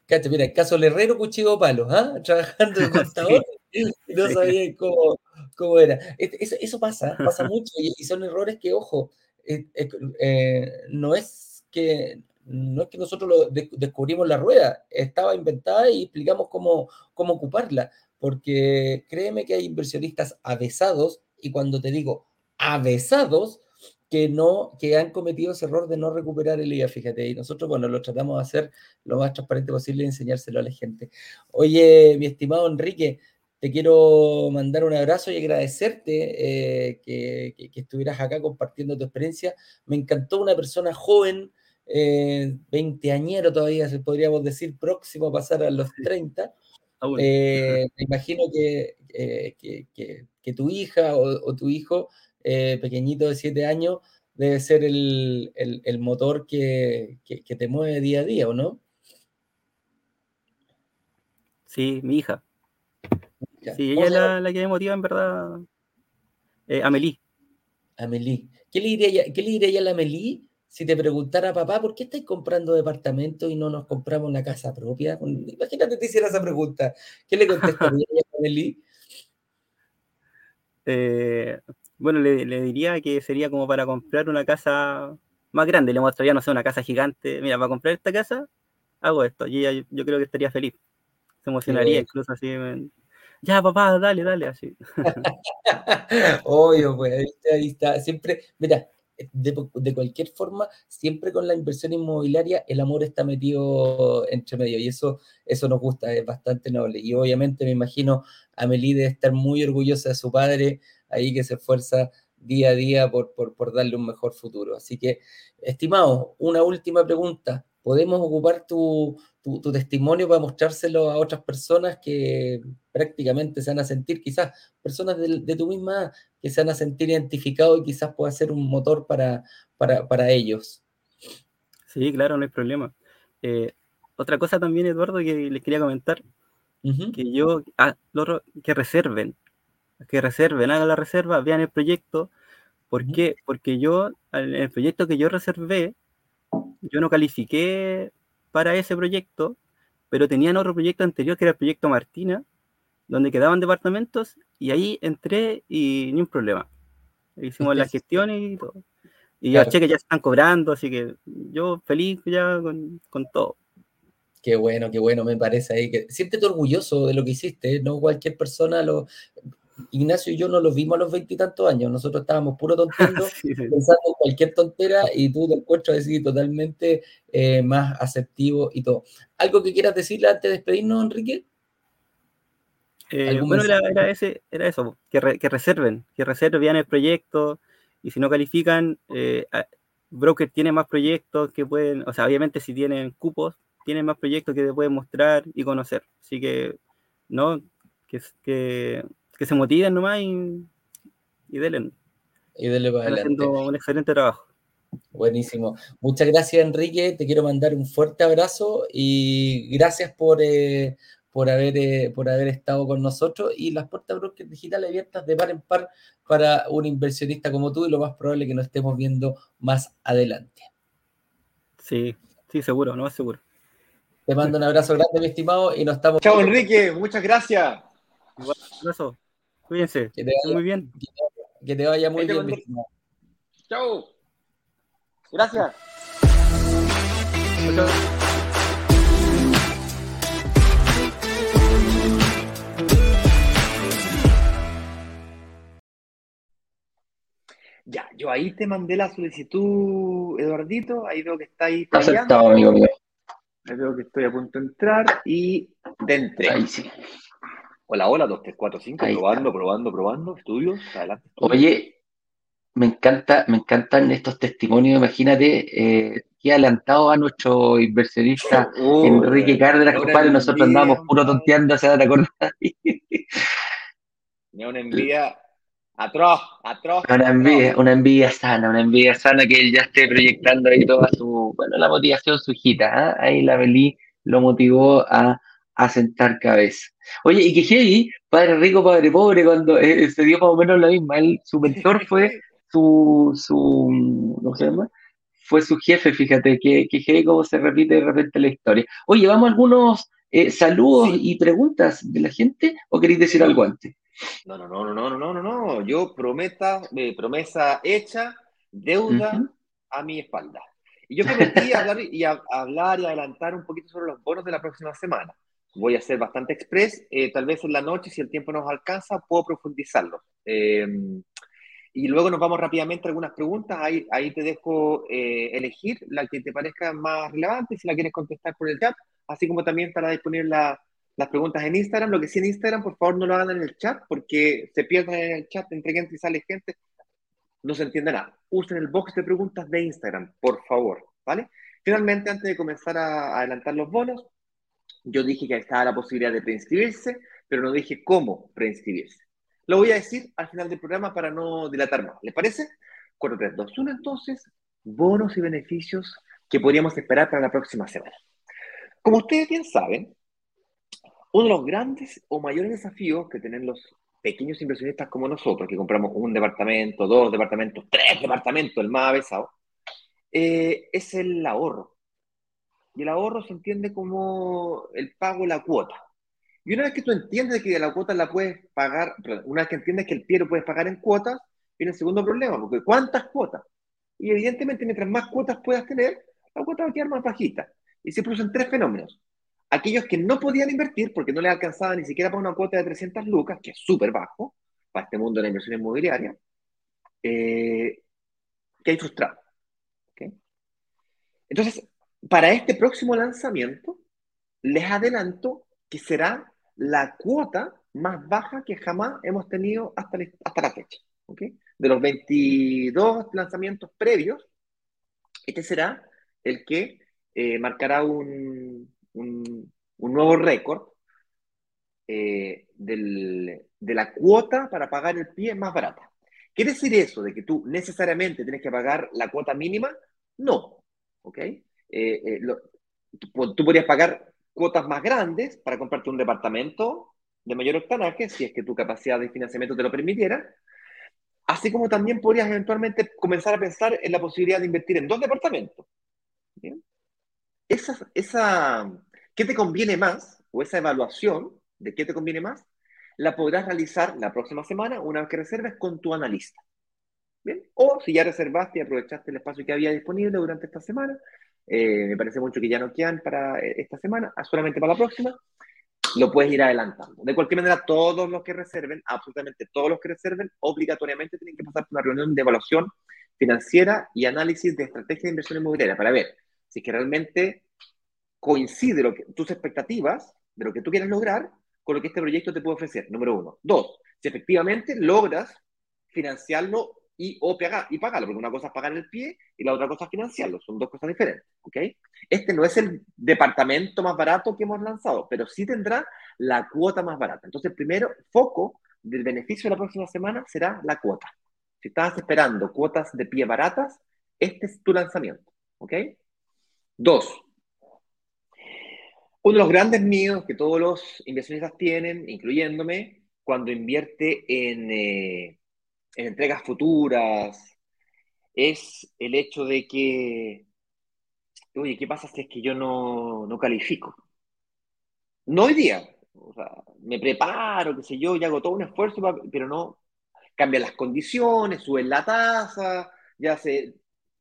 Cacho, mira, el caso del herrero cuchillo palo, ¿ah? Trabajando de contador y no sabía cómo, cómo, era. Eso, eso, pasa, pasa mucho y, son errores que, ojo, eh, eh, no es que no es que nosotros lo descubrimos la rueda, estaba inventada y explicamos cómo, cómo ocuparla, porque créeme que hay inversionistas avesados, y cuando te digo avesados, que no, que han cometido ese error de no recuperar el IVA, fíjate, y nosotros, bueno, lo tratamos de hacer lo más transparente posible y enseñárselo a la gente. Oye, mi estimado Enrique, te quiero mandar un abrazo y agradecerte eh, que, que, estuvieras acá compartiendo tu experiencia. Me encantó una persona joven, eh, veinteañero todavía, podríamos decir, próximo a pasar a los 30. Eh, me imagino que, que, tu hija o, tu hijo eh, pequeñito de 7 años debe ser el, el, motor que, te mueve día a día, ¿o no? Sí, mi hija. Sí, ella es la, la, que me motiva en verdad. Eh, Amelie. Amelie. ¿Qué le diría, qué le diría a la Amelie si te preguntara, papá, ¿por qué estáis comprando departamento y no nos compramos una casa propia? Imagínate te hiciera esa pregunta. ¿Qué le contestaría a Meli? Eh, bueno, le, diría que sería como para comprar una casa más grande. Le mostraría, no sé, una casa gigante. Mira, para comprar esta casa, hago esto. Y ella, yo creo que estaría feliz. Se emocionaría incluso así. Ya, papá, dale, dale, así. Obvio, pues ahí está. Siempre, mira, de, cualquier forma, siempre con la inversión inmobiliaria, el amor está metido entre medio y eso, eso nos gusta, es bastante noble. Y obviamente me imagino a Melí de estar muy orgullosa de su padre, ahí que se esfuerza día a día por, por, por darle un mejor futuro. Así que, estimado, una última pregunta. ¿Podemos ocupar tu, tu, testimonio para mostrárselo a otras personas que prácticamente se van a sentir, quizás personas de, tu misma, que se van a sentir identificados y quizás pueda ser un motor para, para, ellos. Sí, claro, no hay problema. Eh, otra cosa también, Eduardo, que les quería comentar, que yo, ah, que reserven, que reserven, hagan la reserva, vean el proyecto. ¿Por qué? Porque yo, en el proyecto que yo reservé, yo no califiqué para ese proyecto, pero tenían otro proyecto anterior que era el proyecto Martina, donde quedaban departamentos y ahí entré y ni un problema. Hicimos la gestión y todo. Y los cheques ya están cobrando, así que yo feliz ya con, con, todo. Qué bueno, qué bueno, me parece ahí. Que, siéntete orgulloso de lo que hiciste, no cualquier persona lo... Ignacio y yo no los vimos a los veintitantos años, nosotros estábamos puro tonteando, pensando en cualquier tontera y tú te encuentras así totalmente eh, más asertivo y todo. ¿Algo que quieras decirle antes de despedirnos, Enrique? Eh, bueno, era, ese, era eso, que, reserven, que reserven el proyecto y si no califican, eh, Broker tiene más proyectos que pueden, o sea, obviamente si tienen cupos, tienen más proyectos que te pueden mostrar y conocer. Así que, ¿no? Que, que que se motiven nomás y, y denle. Y denle para adelante. haciendo un excelente trabajo. Buenísimo. Muchas gracias, Enrique. Te quiero mandar un fuerte abrazo y gracias por, eh, por, haber, eh, por haber estado con nosotros. Y las puertas brokers digitales abiertas de par en par para un inversionista como tú y lo más probable que nos estemos viendo más adelante. Sí, sí, seguro, no más seguro. Te mando un abrazo grande, mi estimado, y nos estamos. Chao, Enrique. Muchas gracias. Un abrazo. Cuídense. Que te vaya, muy bien. Que te vaya muy bien. Chao. Gracias. Ya, yo ahí te mandé la solicitud, Eduardito. Ahí veo que está ahí. Aceptado, amigo mío. Ahí veo que estoy a punto de entrar y de Ahí sí. Hola, hola, 2, 3, 4, 5, probando, probando, probando, estudios, adelante. Oye, Me encanta, me encantan estos testimonios. Imagínate eh, qué adelantado a nuestro inversionista Uh, Enrique Cárdenas, una compadre. Nosotros andábamos puro tonteando, ¿se dan acordar? Me da una envidia atroz, atroz. Una envidia, una envidia sana, una envidia sana que él ya esté proyectando ahí toda su, bueno, la motivación, su hijita, ¿ah? Ahí la Belí lo motivó a, a sentar cabeza. Oye, y que heavy, padre rico, padre pobre, cuando eh, se dio más o menos la misma, él, su mentor fue su, su, ¿cómo se llama? Fue su jefe, fíjate, que, que heavy cómo se repite de repente la historia. Oye, vamos a algunos eh, saludos Sí. y preguntas de la gente, ¿o queréis decir algo antes? No, no, no, no, no, no, no, no. Yo prometa, eh, promesa hecha, deuda Ujú. a mi espalda. Y yo prometí hablar y, a- hablar y adelantar un poquito sobre los bonos de la próxima semana. Voy a ser bastante express, eh, tal vez en la noche, si el tiempo nos alcanza, puedo profundizarlo. Eh, y luego nos vamos rápidamente a algunas preguntas. Ahí, ahí te dejo eh, elegir la que te parezca más relevante, si la quieres contestar por el chat, así como también estará disponible la- las preguntas en Instagram. Lo que sí en Instagram, por favor, no lo hagan en el chat, porque se pierden en el chat entre gente y sale gente. No se entiende nada. Usen el box de preguntas de Instagram, por favor, ¿vale? Finalmente, antes de comenzar a, a adelantar los bonos, yo dije que estaba la posibilidad de preinscribirse, pero no dije cómo preinscribirse. Lo voy a decir al final del programa para no dilatar más. ¿Les parece? 4, 3, 2, 1, entonces, bonos y beneficios que podríamos esperar para la próxima semana. Como ustedes bien saben, uno de los grandes o mayores desafíos que tienen los pequeños inversionistas como nosotros, que compramos un departamento, dos departamentos, tres departamentos, el más avesado, eh, es el ahorro. Y el ahorro se entiende como el pago de la cuota. Y una vez que tú entiendes que la cuota la puedes pagar, una vez que entiendes que el pie lo puedes pagar en cuotas, viene el segundo problema, porque ¿cuántas cuotas? Y evidentemente, mientras más cuotas puedas tener, la cuota va a quedar más bajita. Y se producen tres fenómenos. Aquellos que no podían invertir porque no les alcanzaba ni siquiera para una cuota de 300 lucas, que es súper bajo para este mundo de la inversión inmobiliaria, eh, que hay frustrados. ¿ok? Entonces, para este próximo lanzamiento, les adelanto que será la cuota más baja que jamás hemos tenido hasta, la- hasta la fecha. ¿ok? De los 22 lanzamientos previos, este será el que eh, marcará un, un- un nuevo récord eh, de la cuota para pagar el pie más barata. ¿Quiere decir eso de que tú necesariamente tienes que pagar la cuota mínima? No. ¿ok? Eh, eh, lo- tú, tú podrías pagar cuotas más grandes para comprarte un departamento de mayor octanaje, si es que tu capacidad de financiamiento te lo permitiera, así como también podrías eventualmente comenzar a pensar en la posibilidad de invertir en dos departamentos. ¿bien? Esa, esa, ¿Qué te conviene más? O esa evaluación de qué te conviene más, la podrás realizar la próxima semana una vez que reserves con tu analista. ¿Bien? O si ya reservaste y aprovechaste el espacio que había disponible durante esta semana, eh, me parece mucho que ya no quedan para eh, esta semana, ah, solamente para la próxima, lo puedes ir adelantando. De cualquier manera, todos los que reserven, absolutamente todos los que reserven, obligatoriamente tienen que pasar por una reunión de evaluación financiera y análisis de estrategia de inversión inmobiliaria para ver si es que realmente coincide lo que, tus expectativas de lo que tú quieres lograr con lo que este proyecto te puede ofrecer, número uno. Dos, si efectivamente logras financiarlo y, o pagar, y pagarlo, porque una cosa es pagar el pie y la otra cosa es financiarlo, son dos cosas diferentes, ¿ok? Este no es el departamento más barato que hemos lanzado, pero sí tendrá la cuota más barata. Entonces, primero, foco del beneficio de la próxima semana será la cuota. Si estabas esperando cuotas de pie baratas, este es tu lanzamiento, ¿ok? Dos, uno de los grandes miedos que todos los inversionistas tienen, incluyéndome, cuando invierte en, eh, en entregas futuras, es el hecho de que, oye, ¿qué pasa si es que yo no, no califico? No hoy día, o sea, me preparo, qué sé yo, y hago todo un esfuerzo, pero no cambian las condiciones, suben la tasa, ya se,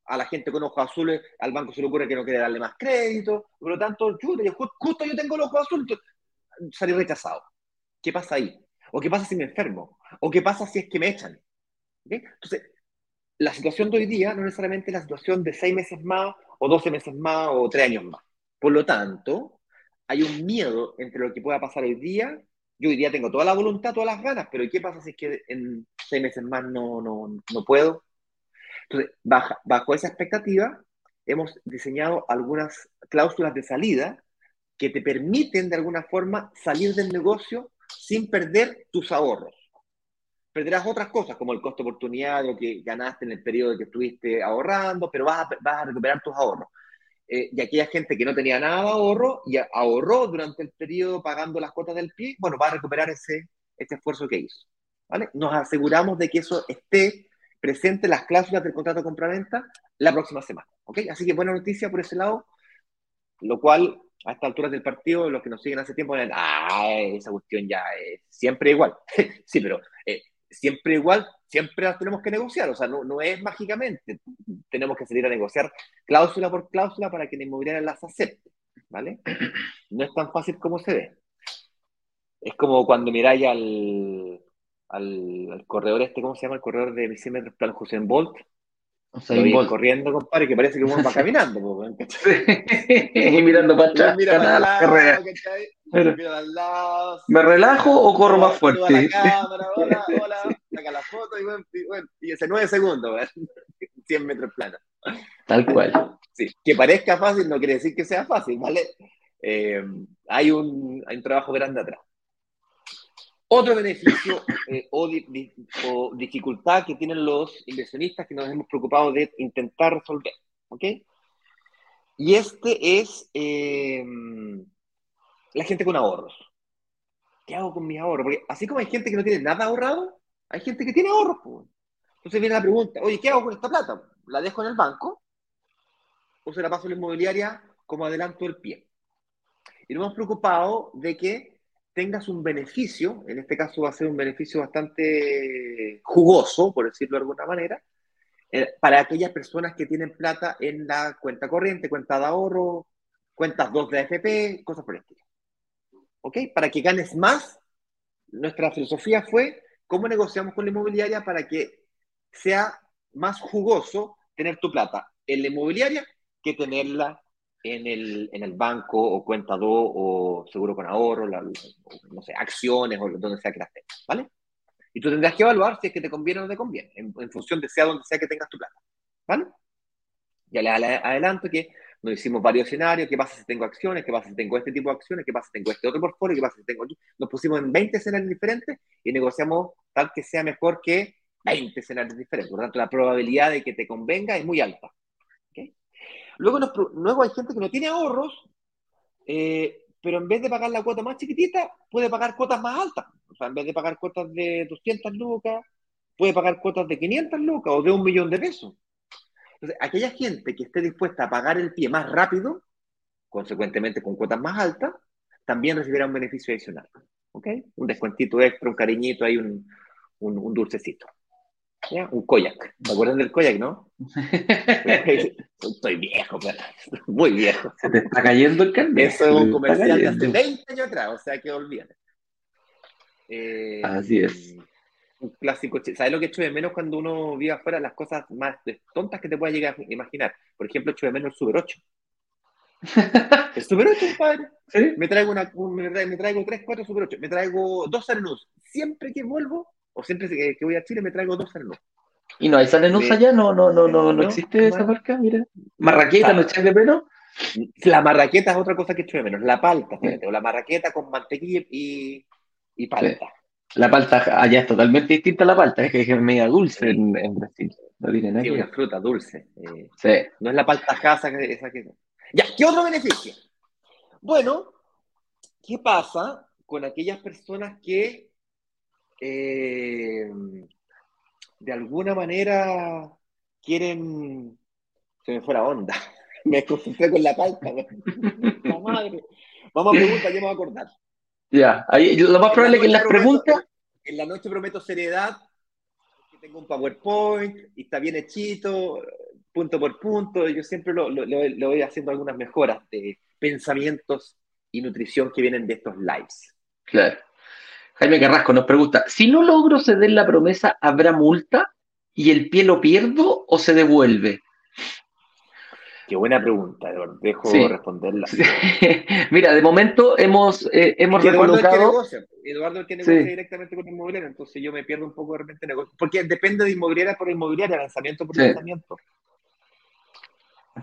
a la gente con ojos azules, al banco se le ocurre que no quiere darle más crédito, por lo tanto, yo ju- justo yo tengo los ojos azules, salí rechazado. ¿Qué pasa ahí? ¿O qué pasa si me enfermo? ¿O qué pasa si es que me echan? Entonces, la situación de hoy día no necesariamente es la situación de seis meses más, o doce meses más, o tres años más. Por lo tanto, hay un miedo entre lo que pueda pasar hoy día. Yo hoy día tengo toda la voluntad, todas las ganas, pero ¿qué pasa si es que en seis meses más no, no, no puedo? Entonces, bajo esa expectativa, hemos diseñado algunas cláusulas de salida que te permiten de alguna forma salir del negocio sin perder tus ahorros. Perderás otras cosas como el costo de oportunidad o que ganaste en el periodo que estuviste ahorrando, pero vas a, recuperar tus ahorros. Eh, y aquella gente que no tenía nada de ahorro y ahorró durante el periodo pagando las cuotas del pie, bueno, va a recuperar ese, ese esfuerzo que hizo. ¿vale? Nos aseguramos de que eso esté presente en las cláusulas del contrato de compraventa la próxima semana. ¿ok? Así que buena noticia por ese lado, lo cual a esta altura del partido, los que nos siguen hace tiempo, ah, esa cuestión ya es siempre igual. sí, pero eh, siempre igual, siempre las tenemos que negociar, o sea, no, no es mágicamente, tenemos que salir a negociar cláusula por cláusula para que la inmobiliaria las acepte, ¿vale? No es tan fácil como se ve. Es como cuando miráis al, al, corredor este, ¿cómo se llama? El corredor de 100 metros plan José Bolt, o sea, corriendo, compadre, que parece que uno va caminando. y mirando para atrás. Mira la carrera. ¿Me relajo o corro más fuerte? hola, hola, saca la foto y, bueno, y, ese 9 segundos, 100 metros plano. Tal cual. Sí, que parezca fácil no quiere decir que sea fácil, ¿vale? Eh, hay, un, hay un trabajo grande atrás. Otro beneficio eh, o, dificultad que tienen los inversionistas que nos hemos preocupado de intentar resolver. ¿Ok? Y este es em, la gente con ahorros. ¿Qué hago con mis ahorros? Porque así como hay gente que no tiene nada ahorrado, hay gente que tiene ahorros. Entonces viene la pregunta, oye, ¿qué hago con esta plata? ¿La dejo en el banco? ¿O se la paso a la inmobiliaria como adelanto el pie? Y nos hemos preocupado de que tengas un beneficio, en este caso va a ser un beneficio bastante jugoso, por decirlo de alguna manera, eh, para aquellas personas que tienen plata en la cuenta corriente, cuenta de ahorro, cuentas 2 de AFP, cosas por el estilo. ¿Ok? Para que ganes más, nuestra filosofía fue cómo negociamos con la inmobiliaria para que sea más jugoso tener tu plata en la inmobiliaria que tenerla en el, en el banco o cuenta 2 o seguro con ahorro, no sé, acciones o donde sea que las tengas, ¿vale? Y tú tendrás que evaluar si es que te conviene o no te conviene, en, función de sea donde sea que tengas tu plata, ¿vale? Ya le adelanto que nos hicimos varios escenarios, qué pasa si tengo acciones, qué pasa si tengo este tipo de acciones, qué pasa si tengo este otro portfolio, qué pasa si tengo. Nos pusimos en 20 escenarios diferentes y negociamos tal que sea mejor que 20 escenarios diferentes. Por lo tanto, la probabilidad de que te convenga es muy alta. Luego, luego hay gente que no tiene ahorros, eh, pero en vez de pagar la cuota más chiquitita, puede pagar cuotas más altas. O sea, en vez de pagar cuotas de 200 lucas, puede pagar cuotas de 500 lucas o de un millón de pesos. Entonces, aquella gente que esté dispuesta a pagar el pie más rápido, consecuentemente con cuotas más altas, también recibirá un beneficio adicional. ¿Ok? Un descuentito extra, un cariñito, hay un, un, un dulcecito. Un koyak. ¿Me acuerdan del koyak, no? Estoy viejo, pero muy viejo. Se te está cayendo el carnet. Eso es un comercial de hace 20 años atrás, o sea que olvídate. Eh, Así es. Un clásico. ¿Sabes lo que echo de menos cuando uno vive afuera? Las cosas más tontas que te puedas llegar a imaginar. Por ejemplo, echo de menos el Super 8. el Super 8, padre. ¿Sí? Me traigo, una, me, traigo, me traigo 3, 4 Super 8. Me traigo dos Serenus. Siempre que vuelvo, o siempre que, voy a Chile me traigo dos Serenus. ¿Y no hay Serenus allá? No, no, no, no, no, existe esa marca, mira. ¿Marraqueta no echas de menos? La marraqueta es otra cosa que echo de menos, la palta, fíjate, o la marraqueta con mantequilla y, y palta. La palta allá es totalmente distinta a la palta, es que es media dulce en, Brasil. No tiene sí, una fruta dulce. Eh, sí. No es la palta jasa que, esa que... Ya, ¿qué otro beneficio? Bueno, ¿qué pasa con aquellas personas que eh, de alguna manera quieren. Se me fue la onda. Me concentré con la palta. la madre. Vamos a preguntar, yo me voy a acordar. Ya, lo más probable es que en las preguntas. En la noche prometo seriedad, que tengo un PowerPoint y está bien hechito, punto por punto. Yo siempre lo, lo, lo voy haciendo algunas mejoras de pensamientos y nutrición que vienen de estos lives. Claro. Jaime Carrasco nos pregunta, si no logro ceder la promesa, ¿habrá multa? ¿Y el pie lo pierdo o se devuelve? Qué buena pregunta, Eduardo. Dejo responderla. Mira, de momento hemos, eh, hemos Eduardo recolocado... Eduardo el que negocia directamente con inmobiliaria, entonces yo me pierdo un poco de repente negocio. Porque depende de inmobiliaria por inmobiliaria, lanzamiento por lanzamiento.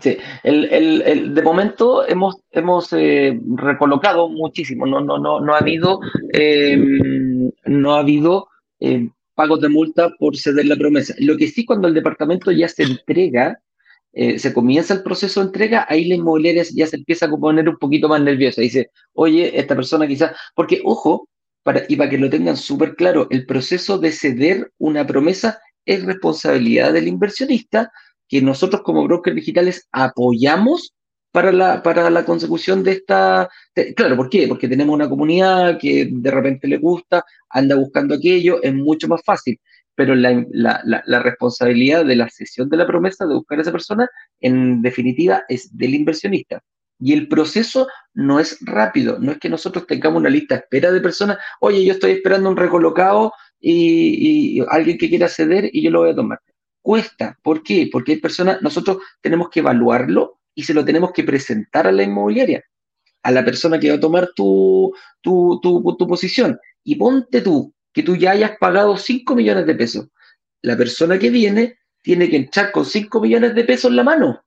Sí, el, el, el, de momento hemos, hemos eh, recolocado muchísimo, no, no, no, no ha habido, em, no ha habido em, pagos de multa por ceder la promesa. Lo que sí, cuando el departamento ya se entrega, eh, se comienza el proceso de entrega, ahí la inmobiliaria ya se empieza a poner un poquito más nerviosa. Dice, oye, esta persona quizás, porque ojo, para, y para que lo tengan súper claro, el proceso de ceder una promesa es responsabilidad del inversionista que nosotros como brokers digitales apoyamos para la, para la consecución de esta... claro, ¿por qué? Porque tenemos una comunidad que de repente le gusta, anda buscando aquello, es mucho más fácil pero la, la, la, responsabilidad de la cesión de la promesa de buscar a esa persona, en definitiva, es del inversionista. Y el proceso no es rápido, no es que nosotros tengamos una lista de espera de personas, oye, yo estoy esperando un recolocado y alguien que quiera ceder y yo lo voy a tomar. Cuesta, ¿por qué? Porque hay personas, nosotros tenemos que evaluarlo y se lo tenemos que presentar a la inmobiliaria, a la persona que va a tomar tu, tu, tu, tu posición. Y ponte tú, que tú ya hayas pagado 5 millones de pesos. La persona que viene tiene que entrar con 5 millones de pesos en la mano.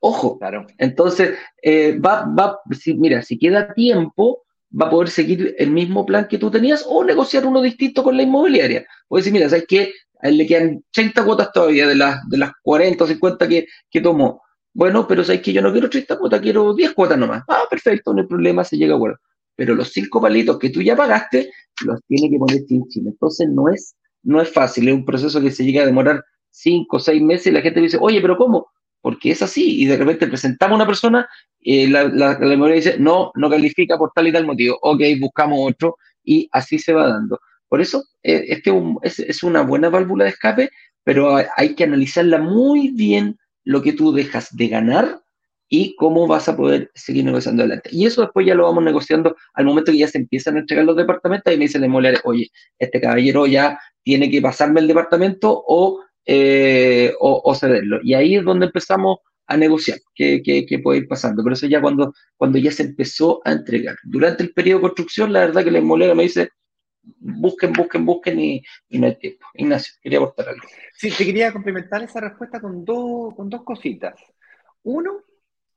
Ojo. Claro. Entonces, eh, va, va, si, mira, si queda tiempo, va a poder seguir el mismo plan que tú tenías o negociar uno distinto con la inmobiliaria. Puede decir, mira, ¿sabes qué? A él le quedan 30 cuotas todavía de las, de las 40 o 50 que, que tomó. Bueno, pero ¿sabes que Yo no quiero 30 cuotas, quiero 10 cuotas nomás. Ah, perfecto, no hay problema, se llega a acuerdo pero los cinco palitos que tú ya pagaste los tiene que poner Chinchín. Entonces no es, no es fácil, es un proceso que se llega a demorar cinco o seis meses y la gente dice, oye, pero ¿cómo? Porque es así, y de repente presentamos a una persona, y la, la, memoria dice, no, no califica por tal y tal motivo, ok, buscamos otro, y así se va dando. Por eso, eh, este es, una buena válvula de escape, pero hay que analizarla muy bien lo que tú dejas de ganar y cómo vas a poder seguir negociando adelante. Y eso después ya lo vamos negociando al momento que ya se empiezan a entregar los departamentos y me dice la inmobiliaria, oye, este caballero ya tiene que pasarme el departamento o, eh, o, cederlo. Y ahí es donde empezamos a negociar qué, qué, puede ir pasando. Pero eso ya cuando, cuando ya se empezó a entregar. Durante el periodo de construcción, la verdad que la inmobiliaria me dice, busquen, busquen, busquen y, no hay tiempo. Ignacio, quería aportar algo. Sí, te quería complementar esa respuesta con, con dos cositas. Uno,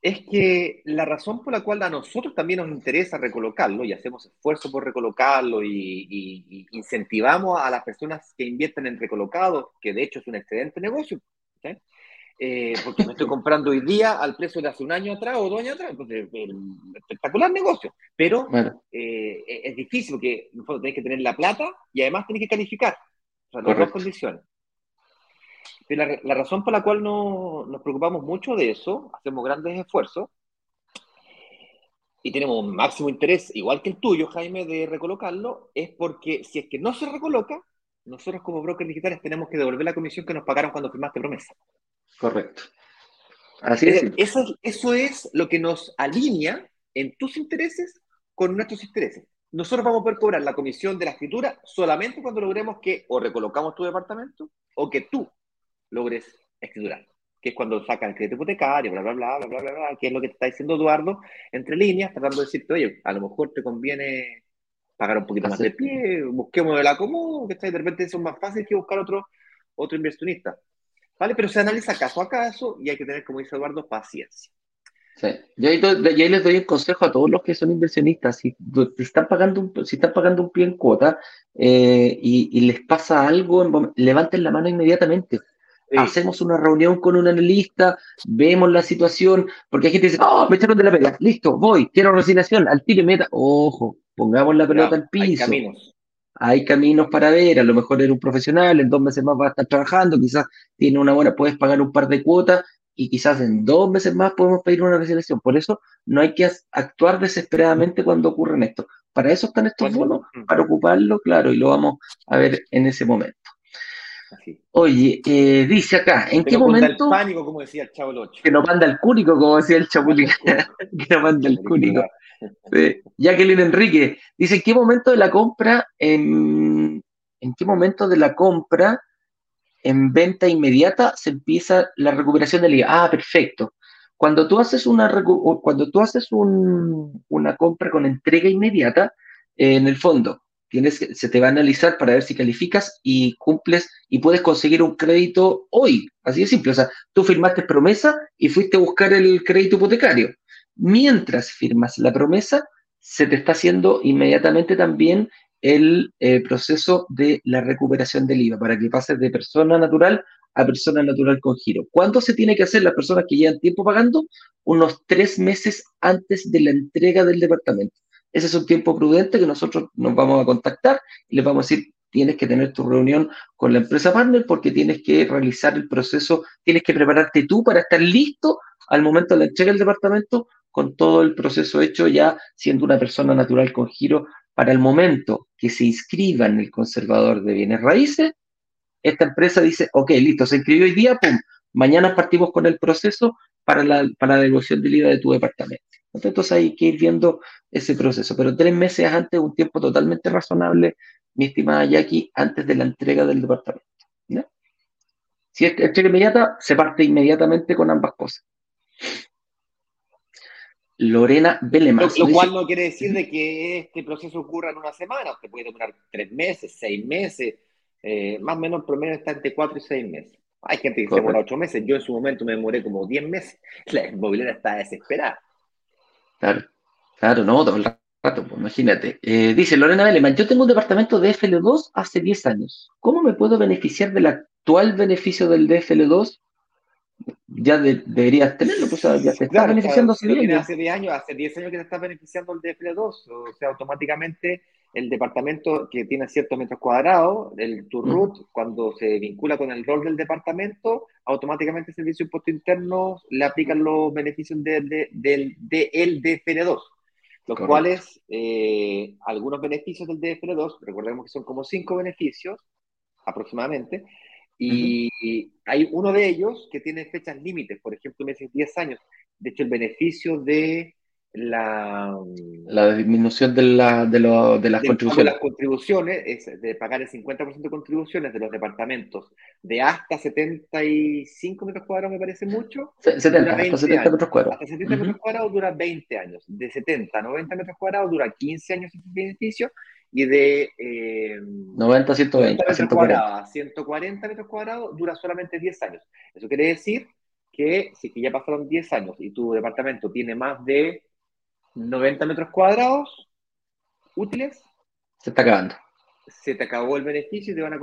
es que la razón por la cual a nosotros también nos interesa recolocarlo y hacemos esfuerzo por recolocarlo y, incentivamos a las personas que invierten en recolocados, que de hecho es un excelente negocio, eh, porque me estoy comprando hoy día al precio de hace un año atrás o dos años atrás, entonces espectacular negocio, pero eh, es difícil porque tenés que tener la plata y además tenés que calificar, o sea, las dos condiciones. La, la, razón por la cual no, nos preocupamos mucho de eso, hacemos grandes esfuerzos y tenemos un máximo interés, igual que el tuyo, Jaime, de recolocarlo, es porque si es que no se recoloca, nosotros como brokers digitales tenemos que devolver la comisión que nos pagaron cuando firmaste promesa. Correcto. Así es. Eso, eso es lo que nos alinea en tus intereses con nuestros intereses. Nosotros vamos a poder cobrar la comisión de la escritura solamente cuando logremos que o recolocamos tu departamento o que tú logres escriturar, que es cuando sacan el crédito hipotecario, bla, bla, bla, bla, bla, bla, bla, que es lo que te está diciendo Eduardo, entre líneas, tratando de decirte, oye, a lo mejor te conviene pagar un poquito más de pie, busquemos el acomodo, que está de repente eso es más fácil que buscar otro, otro inversionista. ¿Vale? Pero se analiza caso a caso y hay que tener, como dice Eduardo, paciencia. Sí. Yo ahí, les doy el consejo a todos los que son inversionistas. Si, están, pagando un, si están pagando un pie en cuota eh, y, y, les pasa algo, levanten la mano inmediatamente. Hacemos una reunión con un analista, vemos la situación, porque hay gente que dice, oh, me echaron de la pega, listo, voy, quiero resignación, al tiro y meta. Ojo, pongamos la pelota al piso. Hay caminos. Hay caminos para ver, a lo mejor eres un profesional, en dos meses más va a estar trabajando, quizás tiene una buena, puedes pagar un par de cuotas y quizás en dos meses más podemos pedir una resignación. Por eso no hay que actuar desesperadamente cuando ocurren esto. Para eso están estos bonos, para ocuparlo, claro, y lo vamos a ver en ese momento. Oye, eh, dice acá, ¿en qué momento? el pánico, como decía el Chavo 8. Que no manda el cúnico, como decía el Chapulín. que no manda el cúnico. Jacqueline Enrique dice: ¿en qué momento de la compra, en, en qué momento de la compra en venta inmediata se empieza la recuperación del IVA? Ah, perfecto. Cuando tú haces una, cuando tú haces una compra con entrega inmediata, en el fondo, tienes, se te va a analizar para ver si calificas y cumples y puedes conseguir un crédito hoy. Así de simple. O sea, tú firmaste promesa y fuiste a buscar el crédito hipotecario. Mientras firmas la promesa, se te está haciendo inmediatamente también el eh, proceso de la recuperación del IVA para que pases de persona natural a persona natural con giro. ¿Cuándo se tiene que hacer las personas que llevan tiempo pagando? Unos tres meses antes de la entrega del departamento. Ese es un tiempo prudente que nosotros nos vamos a contactar y les vamos a decir, tienes que tener tu reunión con la empresa partner porque tienes que realizar el proceso, tienes que prepararte tú para estar listo al momento de la entrega del departamento con todo el proceso hecho ya siendo una persona natural con giro para el momento que se inscriba en el conservador de bienes raíces, esta empresa dice, ok, listo, se inscribió hoy día, pum, mañana partimos con el proceso para la, para la devolución del IVA de tu departamento. Entonces hay que ir viendo ese proceso, pero tres meses antes, un tiempo totalmente razonable, mi estimada Jackie, antes de la entrega del departamento. Si es entrega inmediata, se parte inmediatamente con ambas cosas. Lorena Belemar. Lo, cual no quiere decir de que este proceso ocurra en una semana, te puede demorar tres meses, seis meses, eh, más o menos el promedio está entre 4 y 6 meses. Hay gente que se demora 8 meses. Yo en su momento me demoré como 10 meses. La inmobiliaria está desesperada. Claro, claro, no, todo el rato, pues, imagínate. Eh, dice Lorena Beleman, yo tengo un departamento de FL2 hace 10 años. ¿Cómo me puedo beneficiar del actual beneficio del DFL2? Ya deberías tenerlo, pues ya te estás beneficiando hace 10 años. Hace 10 años, hace 10 años que te estás beneficiando el DFL2. O sea, automáticamente el departamento que tiene ciertos metros cuadrados, el Turrut, cuando se vincula con el rol del departamento, automáticamente el Servicio de Impuesto Interno le aplican los beneficios del de, de, DFL2, los cuales eh, algunos beneficios del DFL2, recordemos que son como cinco beneficios aproximadamente, y hay uno de ellos que tiene fechas límites, por ejemplo, meses 10 años. De hecho, el beneficio de la, la disminución de, la, de, lo, de las contribuciones. las contribuciones es de pagar el 50% de contribuciones de los departamentos de hasta 75 metros cuadrados, me parece mucho. 70, hasta 70 metros cuadrados. Hasta 70 metros cuadrados dura 20 años. De 70 a 90 metros cuadrados dura 15 años ese beneficio. Y de eh, 90 a 120, metros 140. Cuadrados, 140 metros cuadrados dura solamente 10 años. Eso quiere decir que si que ya pasaron 10 años y tu departamento tiene más de 90 metros cuadrados útiles. Se está acabando. Se te acabó el beneficio y te van a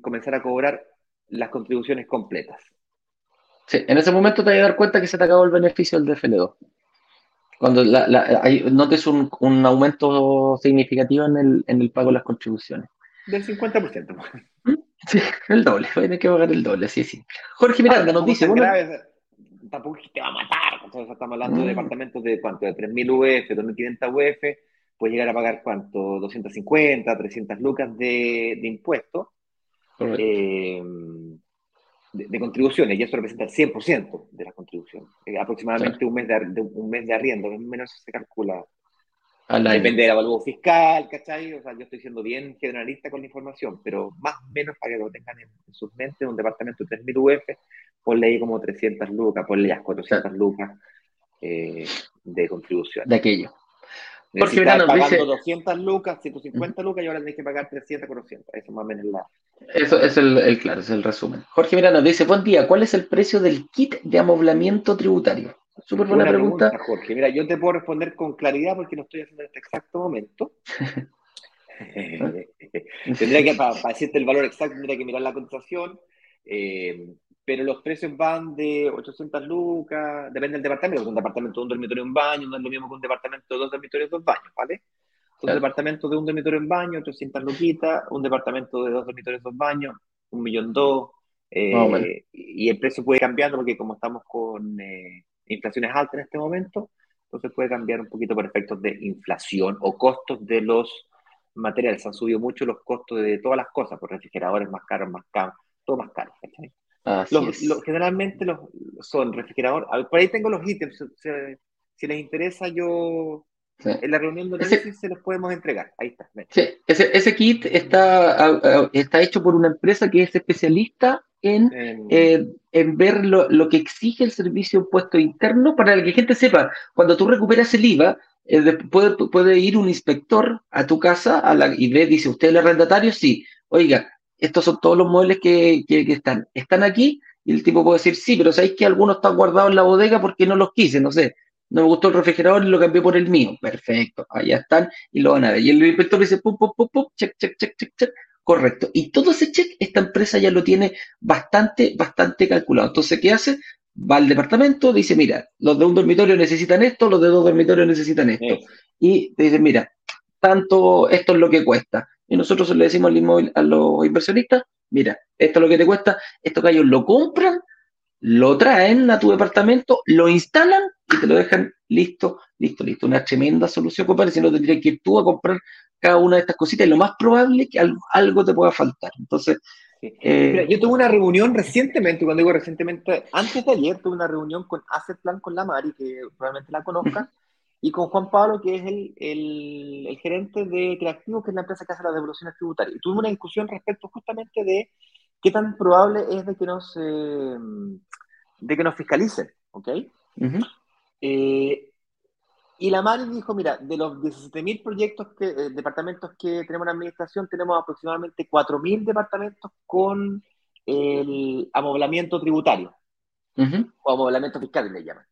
comenzar a cobrar las contribuciones completas. Sí, en ese momento te vas a dar cuenta que se te acabó el beneficio del DFL2. Cuando notes un, aumento significativo en el, en el pago de las contribuciones. Del 50%. ¿Mm? Sí, el doble. Tienes que pagar el doble, sí, sí. Jorge Miranda nos dice tampoco te va a matar. Entonces estamos hablando de mm. departamentos de cuánto, de 3.000 UF, 2.500 UF, puedes llegar a pagar cuánto, 250, 300 lucas de, de impuestos, eh, de, contribuciones, y eso representa el 100% de las contribuciones. Eh, aproximadamente un, mes de, un mes de arriendo, menos se calcula. Depende del avalúo fiscal, ¿cachai? O sea, yo estoy siendo bien generalista con la información, pero más o menos para que lo tengan en, sus mentes, un departamento de 3.000 UF ponle ahí como 300 lucas, ponle ya 400 lucas eh, de contribución. De aquello. Porque pagando dice, 200 lucas, 150 lucas y ahora tenés que pagar 300, 400. Eso más o menos la... Eso es el, claro, es el resumen. Jorge Miranda dice, buen día, ¿cuál es el precio del kit de amoblamiento tributario? Súper buena, pregunta. Jorge, mira, yo te puedo responder con claridad porque no estoy haciendo en este exacto momento. tendría que, para, decirte el valor exacto, tendría que mirar la cotización. Eh, pero los precios van de 800 lucas, depende del departamento, un departamento de un dormitorio y un baño no es lo mismo que un departamento de dos dormitorios y dos baños, ¿vale? Un departamento de un dormitorio un baño, 800 luquitas, un departamento de dos dormitorios dos baños, un millón dos, eh, y el precio puede cambiar porque como estamos con eh, inflaciones altas en este momento, entonces puede cambiar un poquito por efectos de inflación o costos de los materiales. Han subido mucho los costos de todas las cosas, por refrigeradores más caros, más caros, todo más caro. ¿Cachai? generalmente los, son refrigeradores. Por ahí tengo los ítems. si les interesa, yo en la reunión de ese, se los podemos entregar. Ahí está. ese, kit está, está hecho por una empresa que es especialista en, eh, en ver lo, que exige el servicio impuesto interno para que la gente sepa, cuando tú recuperas el IVA, eh, puede, puede, ir un inspector a tu casa a la, y ve, dice, ¿usted es el arrendatario? Sí. Oiga, estos son todos los muebles que, que, están. ¿Están aquí? Y el tipo puede decir, sí, pero sabéis que algunos están guardados en la bodega porque no los quise, no sé. No me gustó el refrigerador y lo cambié por el mío. Perfecto, allá están y lo van a ver. Y el inspector dice, pum, pum, pum, pum, check, check, check, check, check. Correcto. Y todo ese check, esta empresa ya lo tiene bastante, bastante calculado. Entonces, ¿qué hace? Va al departamento, dice, mira, los de un dormitorio necesitan esto, los de dos dormitorios necesitan esto. Y te dice, mira, tanto, esto es lo que cuesta. Y nosotros le decimos al a los inversionistas, mira, esto es lo que te cuesta, esto que ellos lo compran, lo traen a tu departamento, lo instalan y te lo dejan listo, listo, listo. Una tremenda solución, compadre, si no tendrías que ir tú a comprar cada una de estas cositas y lo más probable es que algo, te pueda faltar. Entonces, eh, yo tuve una reunión recientemente, cuando digo recientemente, antes de ayer tuve una reunión con Asset Plan con la Mari, que probablemente la conozcan, y con Juan Pablo, que es el, el, el, gerente de Creativo, que es la empresa que hace las devoluciones tributarias. Y tuve una discusión respecto justamente de qué tan probable es de que nos, eh, de que nos fiscalicen, ¿ok? Y la Mari dijo, mira, de los 17.000 proyectos, que, eh, departamentos que tenemos en la administración, tenemos aproximadamente 4.000 departamentos con el amoblamiento tributario, o amoblamiento fiscal, le llaman.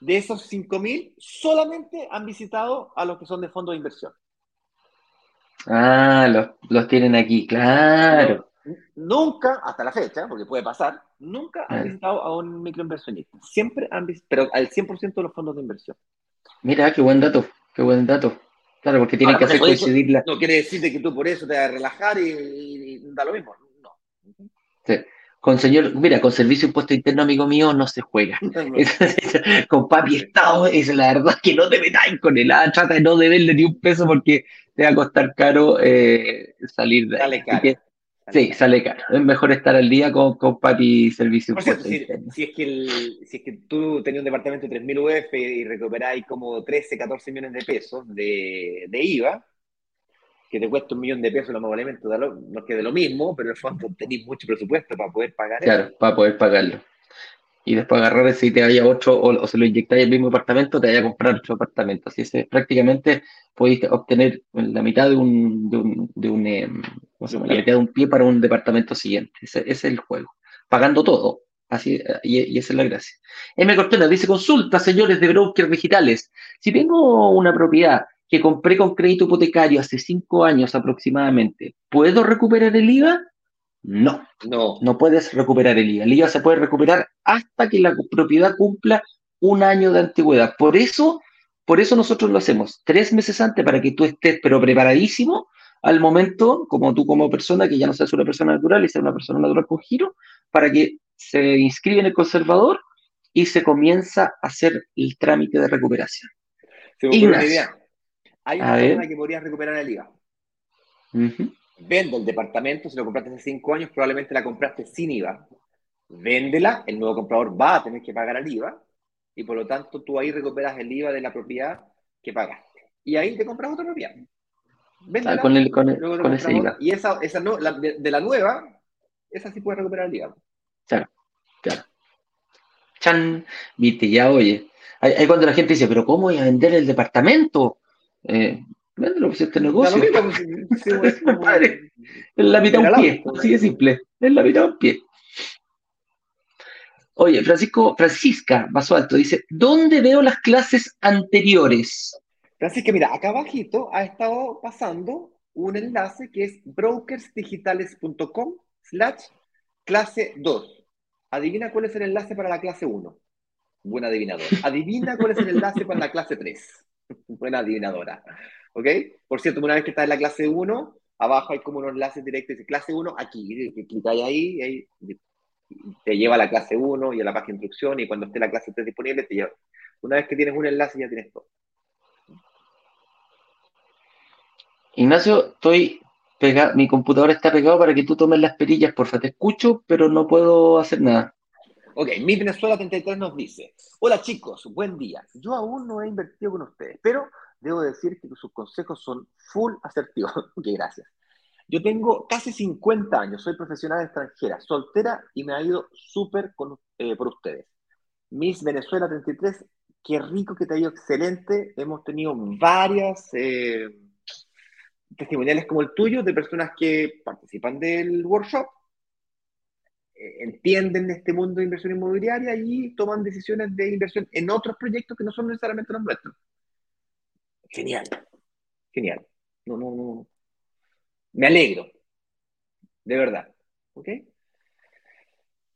De esos 5.000, solamente han visitado a los que son de fondo de inversión. Ah, los, los tienen aquí, claro. nunca, hasta la fecha, porque puede pasar, nunca han visitado a un microinversionista. Siempre han visitado, pero al 100% de los fondos de inversión. Mira, qué buen dato, qué buen dato. Claro, porque tienen que hacer coincidir la... No quiere decir que tú por eso te vas a relajar y, da lo mismo. No. Sí. Con señor, mira, con servicio impuesto interno, amigo mío, no se juega. con papi Estado, es la verdad que no te metáis con él. Ah, trata de no deberle ni un peso porque te va a costar caro eh, salir de ahí. Sí, sale caro. Es mejor estar al día con, con Papi Servicio. Cierto, si, es que el, si es que tú tenías un departamento de 3.000 UF y recuperáis como 13, 14 millones de pesos de, de IVA, que te cuesta un millón de pesos los mobiliarios, no es que de lo mismo, pero en el fondo tenéis mucho presupuesto para poder pagar Claro, para poder pagarlo. Y después agarrar y te vaya otro, o, se lo inyectáis el mismo apartamento, te vaya a comprar otro apartamento. Así es, prácticamente podéis obtener la mitad de un, de un, de un la mitad de un pie para un departamento siguiente. Ese, es el juego. Pagando todo. Así, y, esa es la gracia. M. Cortena dice, consulta, señores de brokers digitales. Si tengo una propiedad que compré con crédito hipotecario hace cinco años aproximadamente, ¿puedo recuperar el IVA? No, no, no puedes recuperar el IVA. El IVA se puede recuperar hasta que la propiedad cumpla un año de antigüedad. Por eso, por eso nosotros lo hacemos tres meses antes para que tú estés pero preparadísimo al momento, como tú como persona, que ya no seas una persona natural y seas una persona natural con giro, para que se inscribe en el conservador y se comienza a hacer el trámite de recuperación. Hay una persona que podría recuperar el IVA. Vende el departamento, si lo compraste hace cinco años, probablemente la compraste sin IVA. Véndela, el nuevo comprador va a tener que pagar el IVA y por lo tanto tú ahí recuperas el IVA de la propiedad que pagaste. Y ahí te compras otra propiedad. Véndela, con, el, con, ese IVA. Y esa, esa no, de, la nueva, esa sí puede recuperar el IVA. Claro, claro. Chan, viste, ya oye. Ahí, cuando la gente dice, pero ¿cómo voy a vender el departamento? Eh, véndelo, pues este negocio. es la mitad un pie, así de simple. Es la mitad un pie. Oye, Francisco, Francisca Alto dice, ¿dónde veo las clases anteriores? Francisca, mira, acá abajito ha estado pasando un enlace que es brokersdigitales.com slash clase 2. Adivina cuál es el enlace para la clase 1. Buena adivinadora. Adivina cuál es el enlace para la clase 3. Buena adivinadora. ¿Ok? Por cierto, una vez que estás en la clase 1, abajo hay como unos enlaces directos. Dice clase 1, aquí. Clicáis ahí, ahí te lleva a la clase 1 y a la página de instrucción y cuando esté la clase 3 disponible te lleva. Una vez que tienes un enlace ya tienes todo. Ignacio, estoy pegado, mi computador está pegado para que tú tomes las perillas, porfa. Te escucho, pero no puedo hacer nada. Ok, mi Venezuela 33 nos dice, hola chicos, buen día. Yo aún no he invertido con ustedes, pero debo decir que sus consejos son full asertivos. ok, gracias. Yo tengo casi 50 años, soy profesional extranjera, soltera y me ha ido súper eh, por ustedes. Miss Venezuela 33, qué rico que te ha ido excelente. Hemos tenido varias eh, testimoniales como el tuyo de personas que participan del workshop, entienden este mundo de inversión inmobiliaria y toman decisiones de inversión en otros proyectos que no son necesariamente los nuestros. Genial, genial. No, no, no. Me alegro, de verdad. ¿Ok?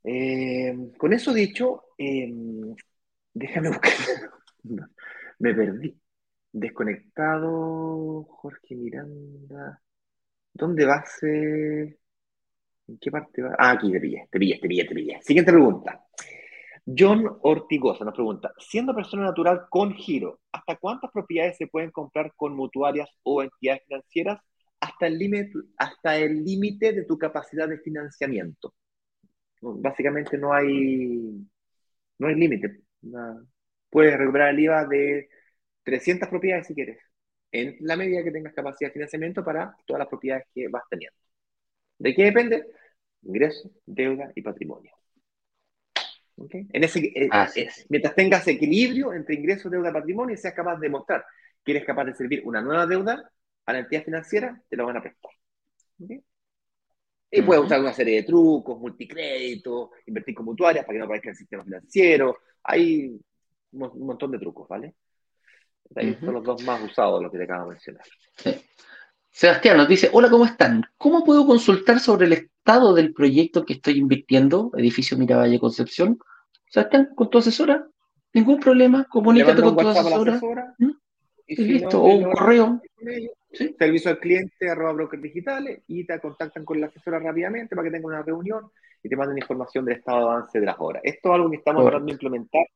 Eh, con eso dicho, eh, déjame buscar. Me perdí. Desconectado, Jorge Miranda. ¿Dónde va a ser? ¿En qué parte va? Ah, aquí te pillé, te pillé, te pillé, te pillé. Siguiente pregunta. John Ortigosa nos pregunta, siendo persona natural con giro, ¿hasta cuántas propiedades se pueden comprar con mutuarias o entidades financieras? Hasta el límite de tu capacidad de financiamiento. Básicamente no hay no hay límite. Puedes recuperar el IVA de 300 propiedades si quieres, en la medida que tengas capacidad de financiamiento para todas las propiedades que vas teniendo. ¿De qué depende? Ingreso, deuda y patrimonio. En ese, eh, eh, mientras tengas equilibrio entre ingreso, deuda y patrimonio y seas capaz de mostrar que eres capaz de servir una nueva deuda a la entidad financiera, te lo van a prestar. Y puedes usar una serie de trucos, multicrédito, invertir con mutuarias para que no aparezca el sistema financiero. Hay un montón de trucos, ¿vale? Son los dos más usados, los que te acabo de mencionar. Sebastián nos dice, hola, ¿cómo están? ¿Cómo puedo consultar sobre el estado del proyecto que estoy invirtiendo, edificio Miravalle Concepción? Sebastián, con tu asesora, ningún problema, comunícate con tu asesora. ¿Mm? Y, listo, o un correo. Servicio al cliente, arroba brokers digitales, y te contactan con la asesora rápidamente para que tengan una reunión y te manden información del estado de avance de las obras. Esto es algo que estamos tratando de implementar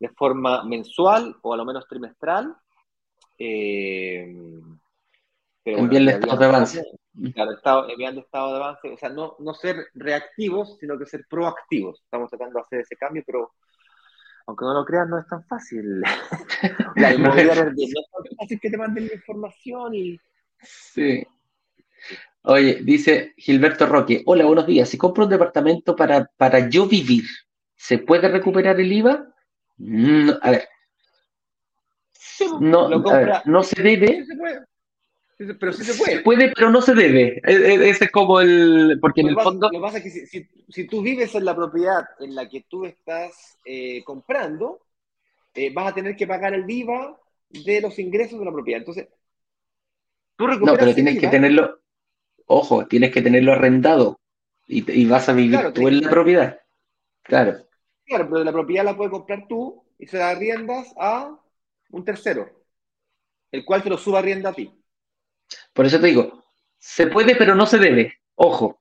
de forma mensual o a lo menos trimestral. Eh, pero el estado de avance. Claro, estado, enviando estado de avance, o sea, no, no ser reactivos, sino que ser proactivos. Estamos tratando de hacer ese cambio, pero aunque no lo crean, no es tan fácil. la inmobiliaria no es tan fácil que te manden la información y... Sí. Oye, dice Gilberto Roque, hola, buenos días. Si compro un departamento para, para yo vivir, ¿se puede recuperar el IVA? No, a ver. No, no se debe. Pero sí se puede. Se puede, pero no se debe. E, e, ese es como el. Porque en el fondo. Lo que pasa es que si, si, tú vives en la propiedad en la que tú estás eh, comprando, eh, vas a tener que pagar el IVA de los ingresos de la propiedad. Entonces, tú No, pero tienes que tenerlo. Ojo, tienes que tenerlo arrendado y, y vas a vivir tú en la propiedad. Claro. Claro, pero la propiedad la puedes comprar tú y se da riendas a un tercero, el cual te lo suba rienda a ti. Por eso te digo, se puede, pero no se debe. Ojo.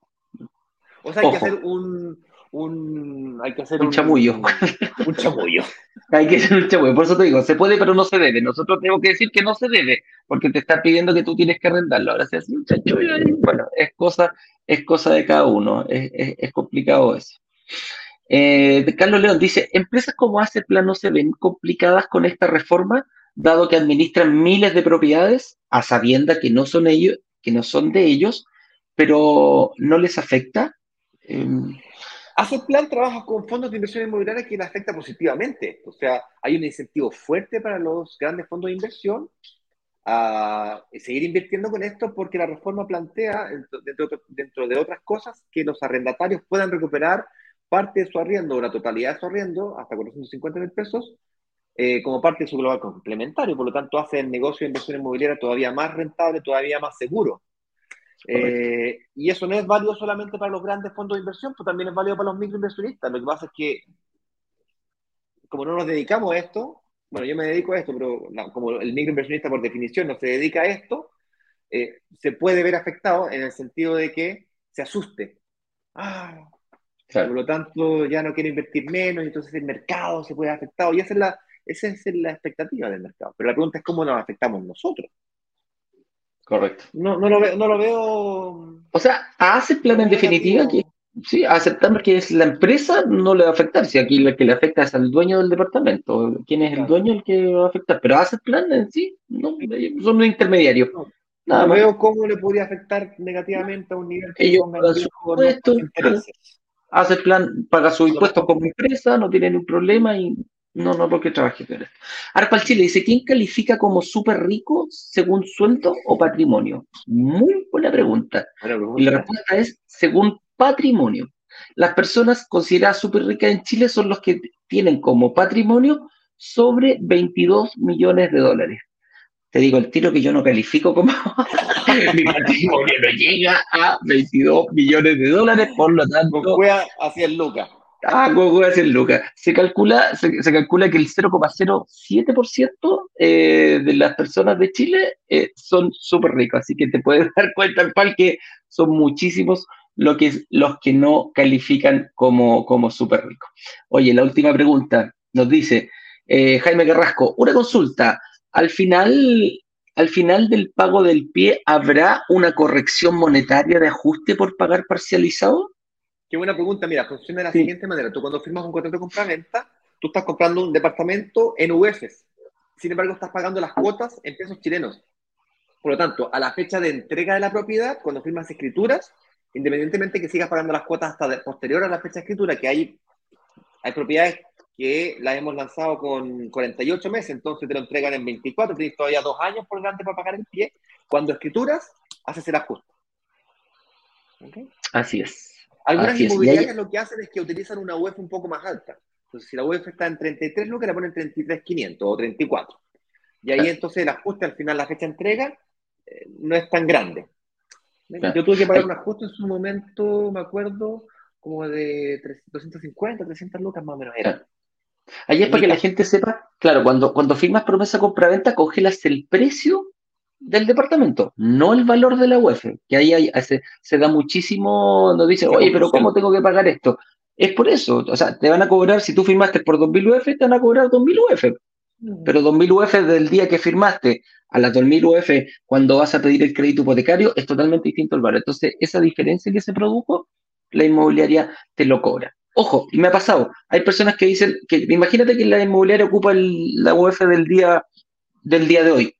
O sea, hay que hacer un, un, hay que hacer un, chamullo. Un chamullo. hay que hacer un chamullo. Por eso te digo, se puede, pero no se debe. Nosotros tenemos que decir que no se debe, porque te está pidiendo que tú tienes que arrendarlo. Ahora se hace un chamullo. Bueno, es cosa, es cosa de cada uno. Es, es, es complicado eso. Eh, Carlos León dice, empresas como Plan no se ven complicadas con esta reforma, dado que administran miles de propiedades a sabienda que no son ellos, que no son de ellos, pero no les afecta. Eh, Plan trabaja con fondos de inversión inmobiliaria que le afecta positivamente. O sea, hay un incentivo fuerte para los grandes fondos de inversión a seguir invirtiendo con esto porque la reforma plantea, dentro, dentro de otras cosas, que los arrendatarios puedan recuperar parte de su arriendo o la totalidad de su arriendo, hasta 450 mil pesos, eh, como parte de su global complementario. Por lo tanto, hace el negocio de inversión inmobiliaria todavía más rentable, todavía más seguro. Eh, y eso no es válido solamente para los grandes fondos de inversión, pues también es válido para los microinversionistas. Lo que pasa es que, como no nos dedicamos a esto, bueno, yo me dedico a esto, pero como el microinversionista por definición no se dedica a esto, eh, se puede ver afectado en el sentido de que se asuste. Ah, por lo tanto, ya no quiere invertir menos, y entonces el mercado se puede afectar. Y esa es, la, esa es la expectativa del mercado. Pero la pregunta es cómo nos afectamos nosotros. Correcto. No, no, lo, veo, no lo veo. O sea, hace plan en definitiva que sí, aceptamos que es la empresa, no le va a afectar. Si aquí lo que le afecta es al dueño del departamento, quién es el dueño el que va a afectar. Pero hace plan en sí, no, son un intermediario. Nada no veo cómo le podría afectar negativamente a un nivel que Ellos pagan su impuesto, hace plan, paga su impuesto como empresa, no tiene ningún problema y no, no porque trabaje con esto. Arpal Chile dice, ¿quién califica como súper rico según sueldo o patrimonio? Muy buena pregunta. Y la respuesta es según patrimonio. Las personas consideradas súper ricas en Chile son los que tienen como patrimonio sobre 22 millones de dólares. Te digo el tiro que yo no califico como mi patrimonio no llega a 22 millones de dólares, por lo tanto. hacia el Lucas. Ah, Goku hacia el Lucas. Se calcula, se, calcula que el 0,07% eh, de las personas de Chile eh, son súper ricos, así que te puedes dar cuenta, Pal, que son muchísimos que, los que no califican como, como súper ricos. Oye, la última pregunta nos dice eh, Jaime Carrasco, una consulta. Al final, al final del pago del pie, ¿habrá una corrección monetaria de ajuste por pagar parcializado? Qué buena pregunta. Mira, funciona de la siguiente manera. Tú cuando firmas un contrato de compra-venta, tú estás comprando un departamento en UFs. Sin embargo, estás pagando las cuotas en pesos chilenos. Por lo tanto, a la fecha de entrega de la propiedad, cuando firmas escrituras, independientemente que sigas pagando las cuotas hasta posterior a la fecha de escritura, que hay, hay propiedades que las hemos lanzado con 48 meses, entonces te lo entregan en 24, tienes todavía dos años por delante para pagar el pie. Cuando escrituras, haces el ajuste. Así es. Algunas inmobiliarias lo que hacen es que utilizan una UEF un poco más alta. Entonces, si la UEF está en 33 lucas, le ponen 33,500 o 34. Y ahí entonces el ajuste al final, la fecha de entrega, eh, no es tan grande. Yo tuve que pagar un ajuste en su momento, me acuerdo, como de 250, 300 lucas más o menos era. Ahí es para que la gente sepa, claro, cuando, cuando firmas promesa compra-venta, congelas el precio del departamento, no el valor de la UEF, que ahí hay, se, se, da muchísimo, nos dice, oye, pero ¿cómo tengo que pagar esto? Es por eso, o sea, te van a cobrar, si tú firmaste por 2.000 UF, te van a cobrar 2.000 UF, mm. pero 2.000 UF del día que firmaste a las 2.000 UF cuando vas a pedir el crédito hipotecario es totalmente distinto al valor. Entonces, esa diferencia que se produjo, la inmobiliaria te lo cobra. Ojo, y me ha pasado, hay personas que dicen que imagínate que la inmobiliaria ocupa la UF del día, del día de hoy.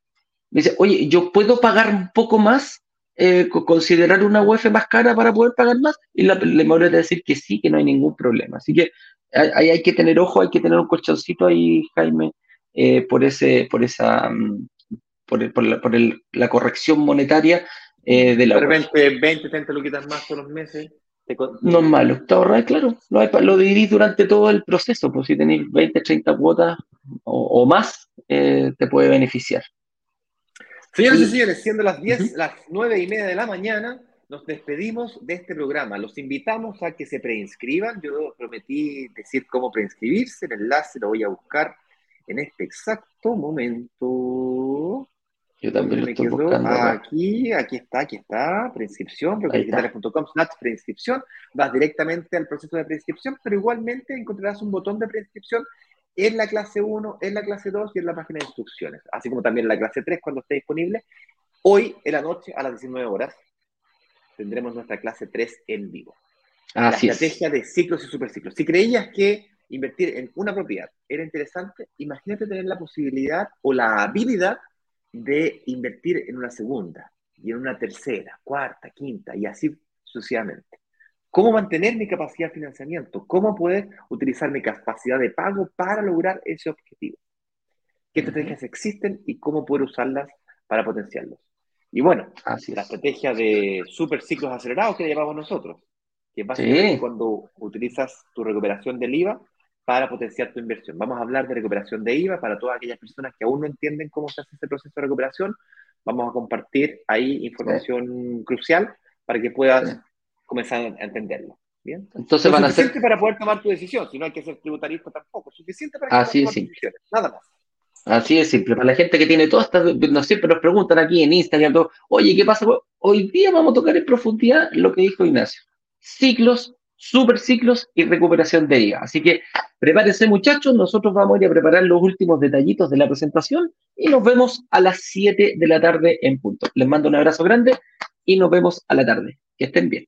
Me dice, oye, yo puedo pagar un poco más, eh, considerar una UF más cara para poder pagar más, y la, la inmobiliaria te decir que sí, que no hay ningún problema. Así que ahí hay, que tener ojo, hay que tener un colchoncito ahí, Jaime, eh, por ese, por esa, mm, por, por, la, por la, corrección monetaria eh, de la. De repente, 20, 30 luquitas más todos los meses. No es malo, te ahorras, claro, lo, lo dividís durante todo el proceso, pues si tenéis 20, 30 cuotas o, más, eh, te puede beneficiar. Señores y señores, siendo las 10, las 9 y media de la mañana, nos despedimos de este programa. Los invitamos a que se preinscriban. Yo prometí decir cómo preinscribirse. El enlace lo voy a buscar en este exacto momento. Yo también lo estoy buscando. Aquí, aquí está, aquí está, preinscripción, digitales.com slash preinscripción. Vas directamente al proceso de preinscripción, pero igualmente encontrarás un botón de preinscripción en la clase 1, en la clase 2 y en la página de instrucciones, así como también en la clase 3 cuando esté disponible. Hoy en la noche a las 19 horas tendremos nuestra clase 3 en vivo. la estrategia de ciclos y superciclos. Si creías que invertir en una propiedad era interesante, imagínate tener la posibilidad o la habilidad de invertir en una segunda y en una tercera, cuarta, quinta y así sucesivamente. ¿Cómo mantener mi capacidad de financiamiento? ¿Cómo poder utilizar mi capacidad de pago para lograr ese objetivo? ¿Qué estrategias existen y cómo poder usarlas para potenciarlos? Y bueno, la estrategia de super ciclos acelerados que le llamamos nosotros, que es básicamente cuando utilizas tu recuperación del IVA para potenciar tu inversión. Vamos a hablar de recuperación de IVA para todas aquellas personas que aún no entienden cómo se hace ese proceso de recuperación. Vamos a compartir ahí información crucial para que puedas comenzar a entenderlo. ¿Bien? Entonces van a ser... para poder tomar tu decisión, si no hay que ser tributarista tampoco, suficiente para Así tomar decisiones, nada más. Así es simple. Para la gente que tiene todas estas, no siempre nos preguntan aquí en Instagram, oye, ¿qué pasa? Hoy día vamos a tocar en profundidad lo que dijo Ignacio. Ciclos super ciclos y recuperación de IVA. Así que prepárense muchachos, nosotros vamos a ir a preparar los últimos detallitos de la presentación y nos vemos a las 7 de la tarde en punto. Les mando un abrazo grande y nos vemos a la tarde. Que estén bien.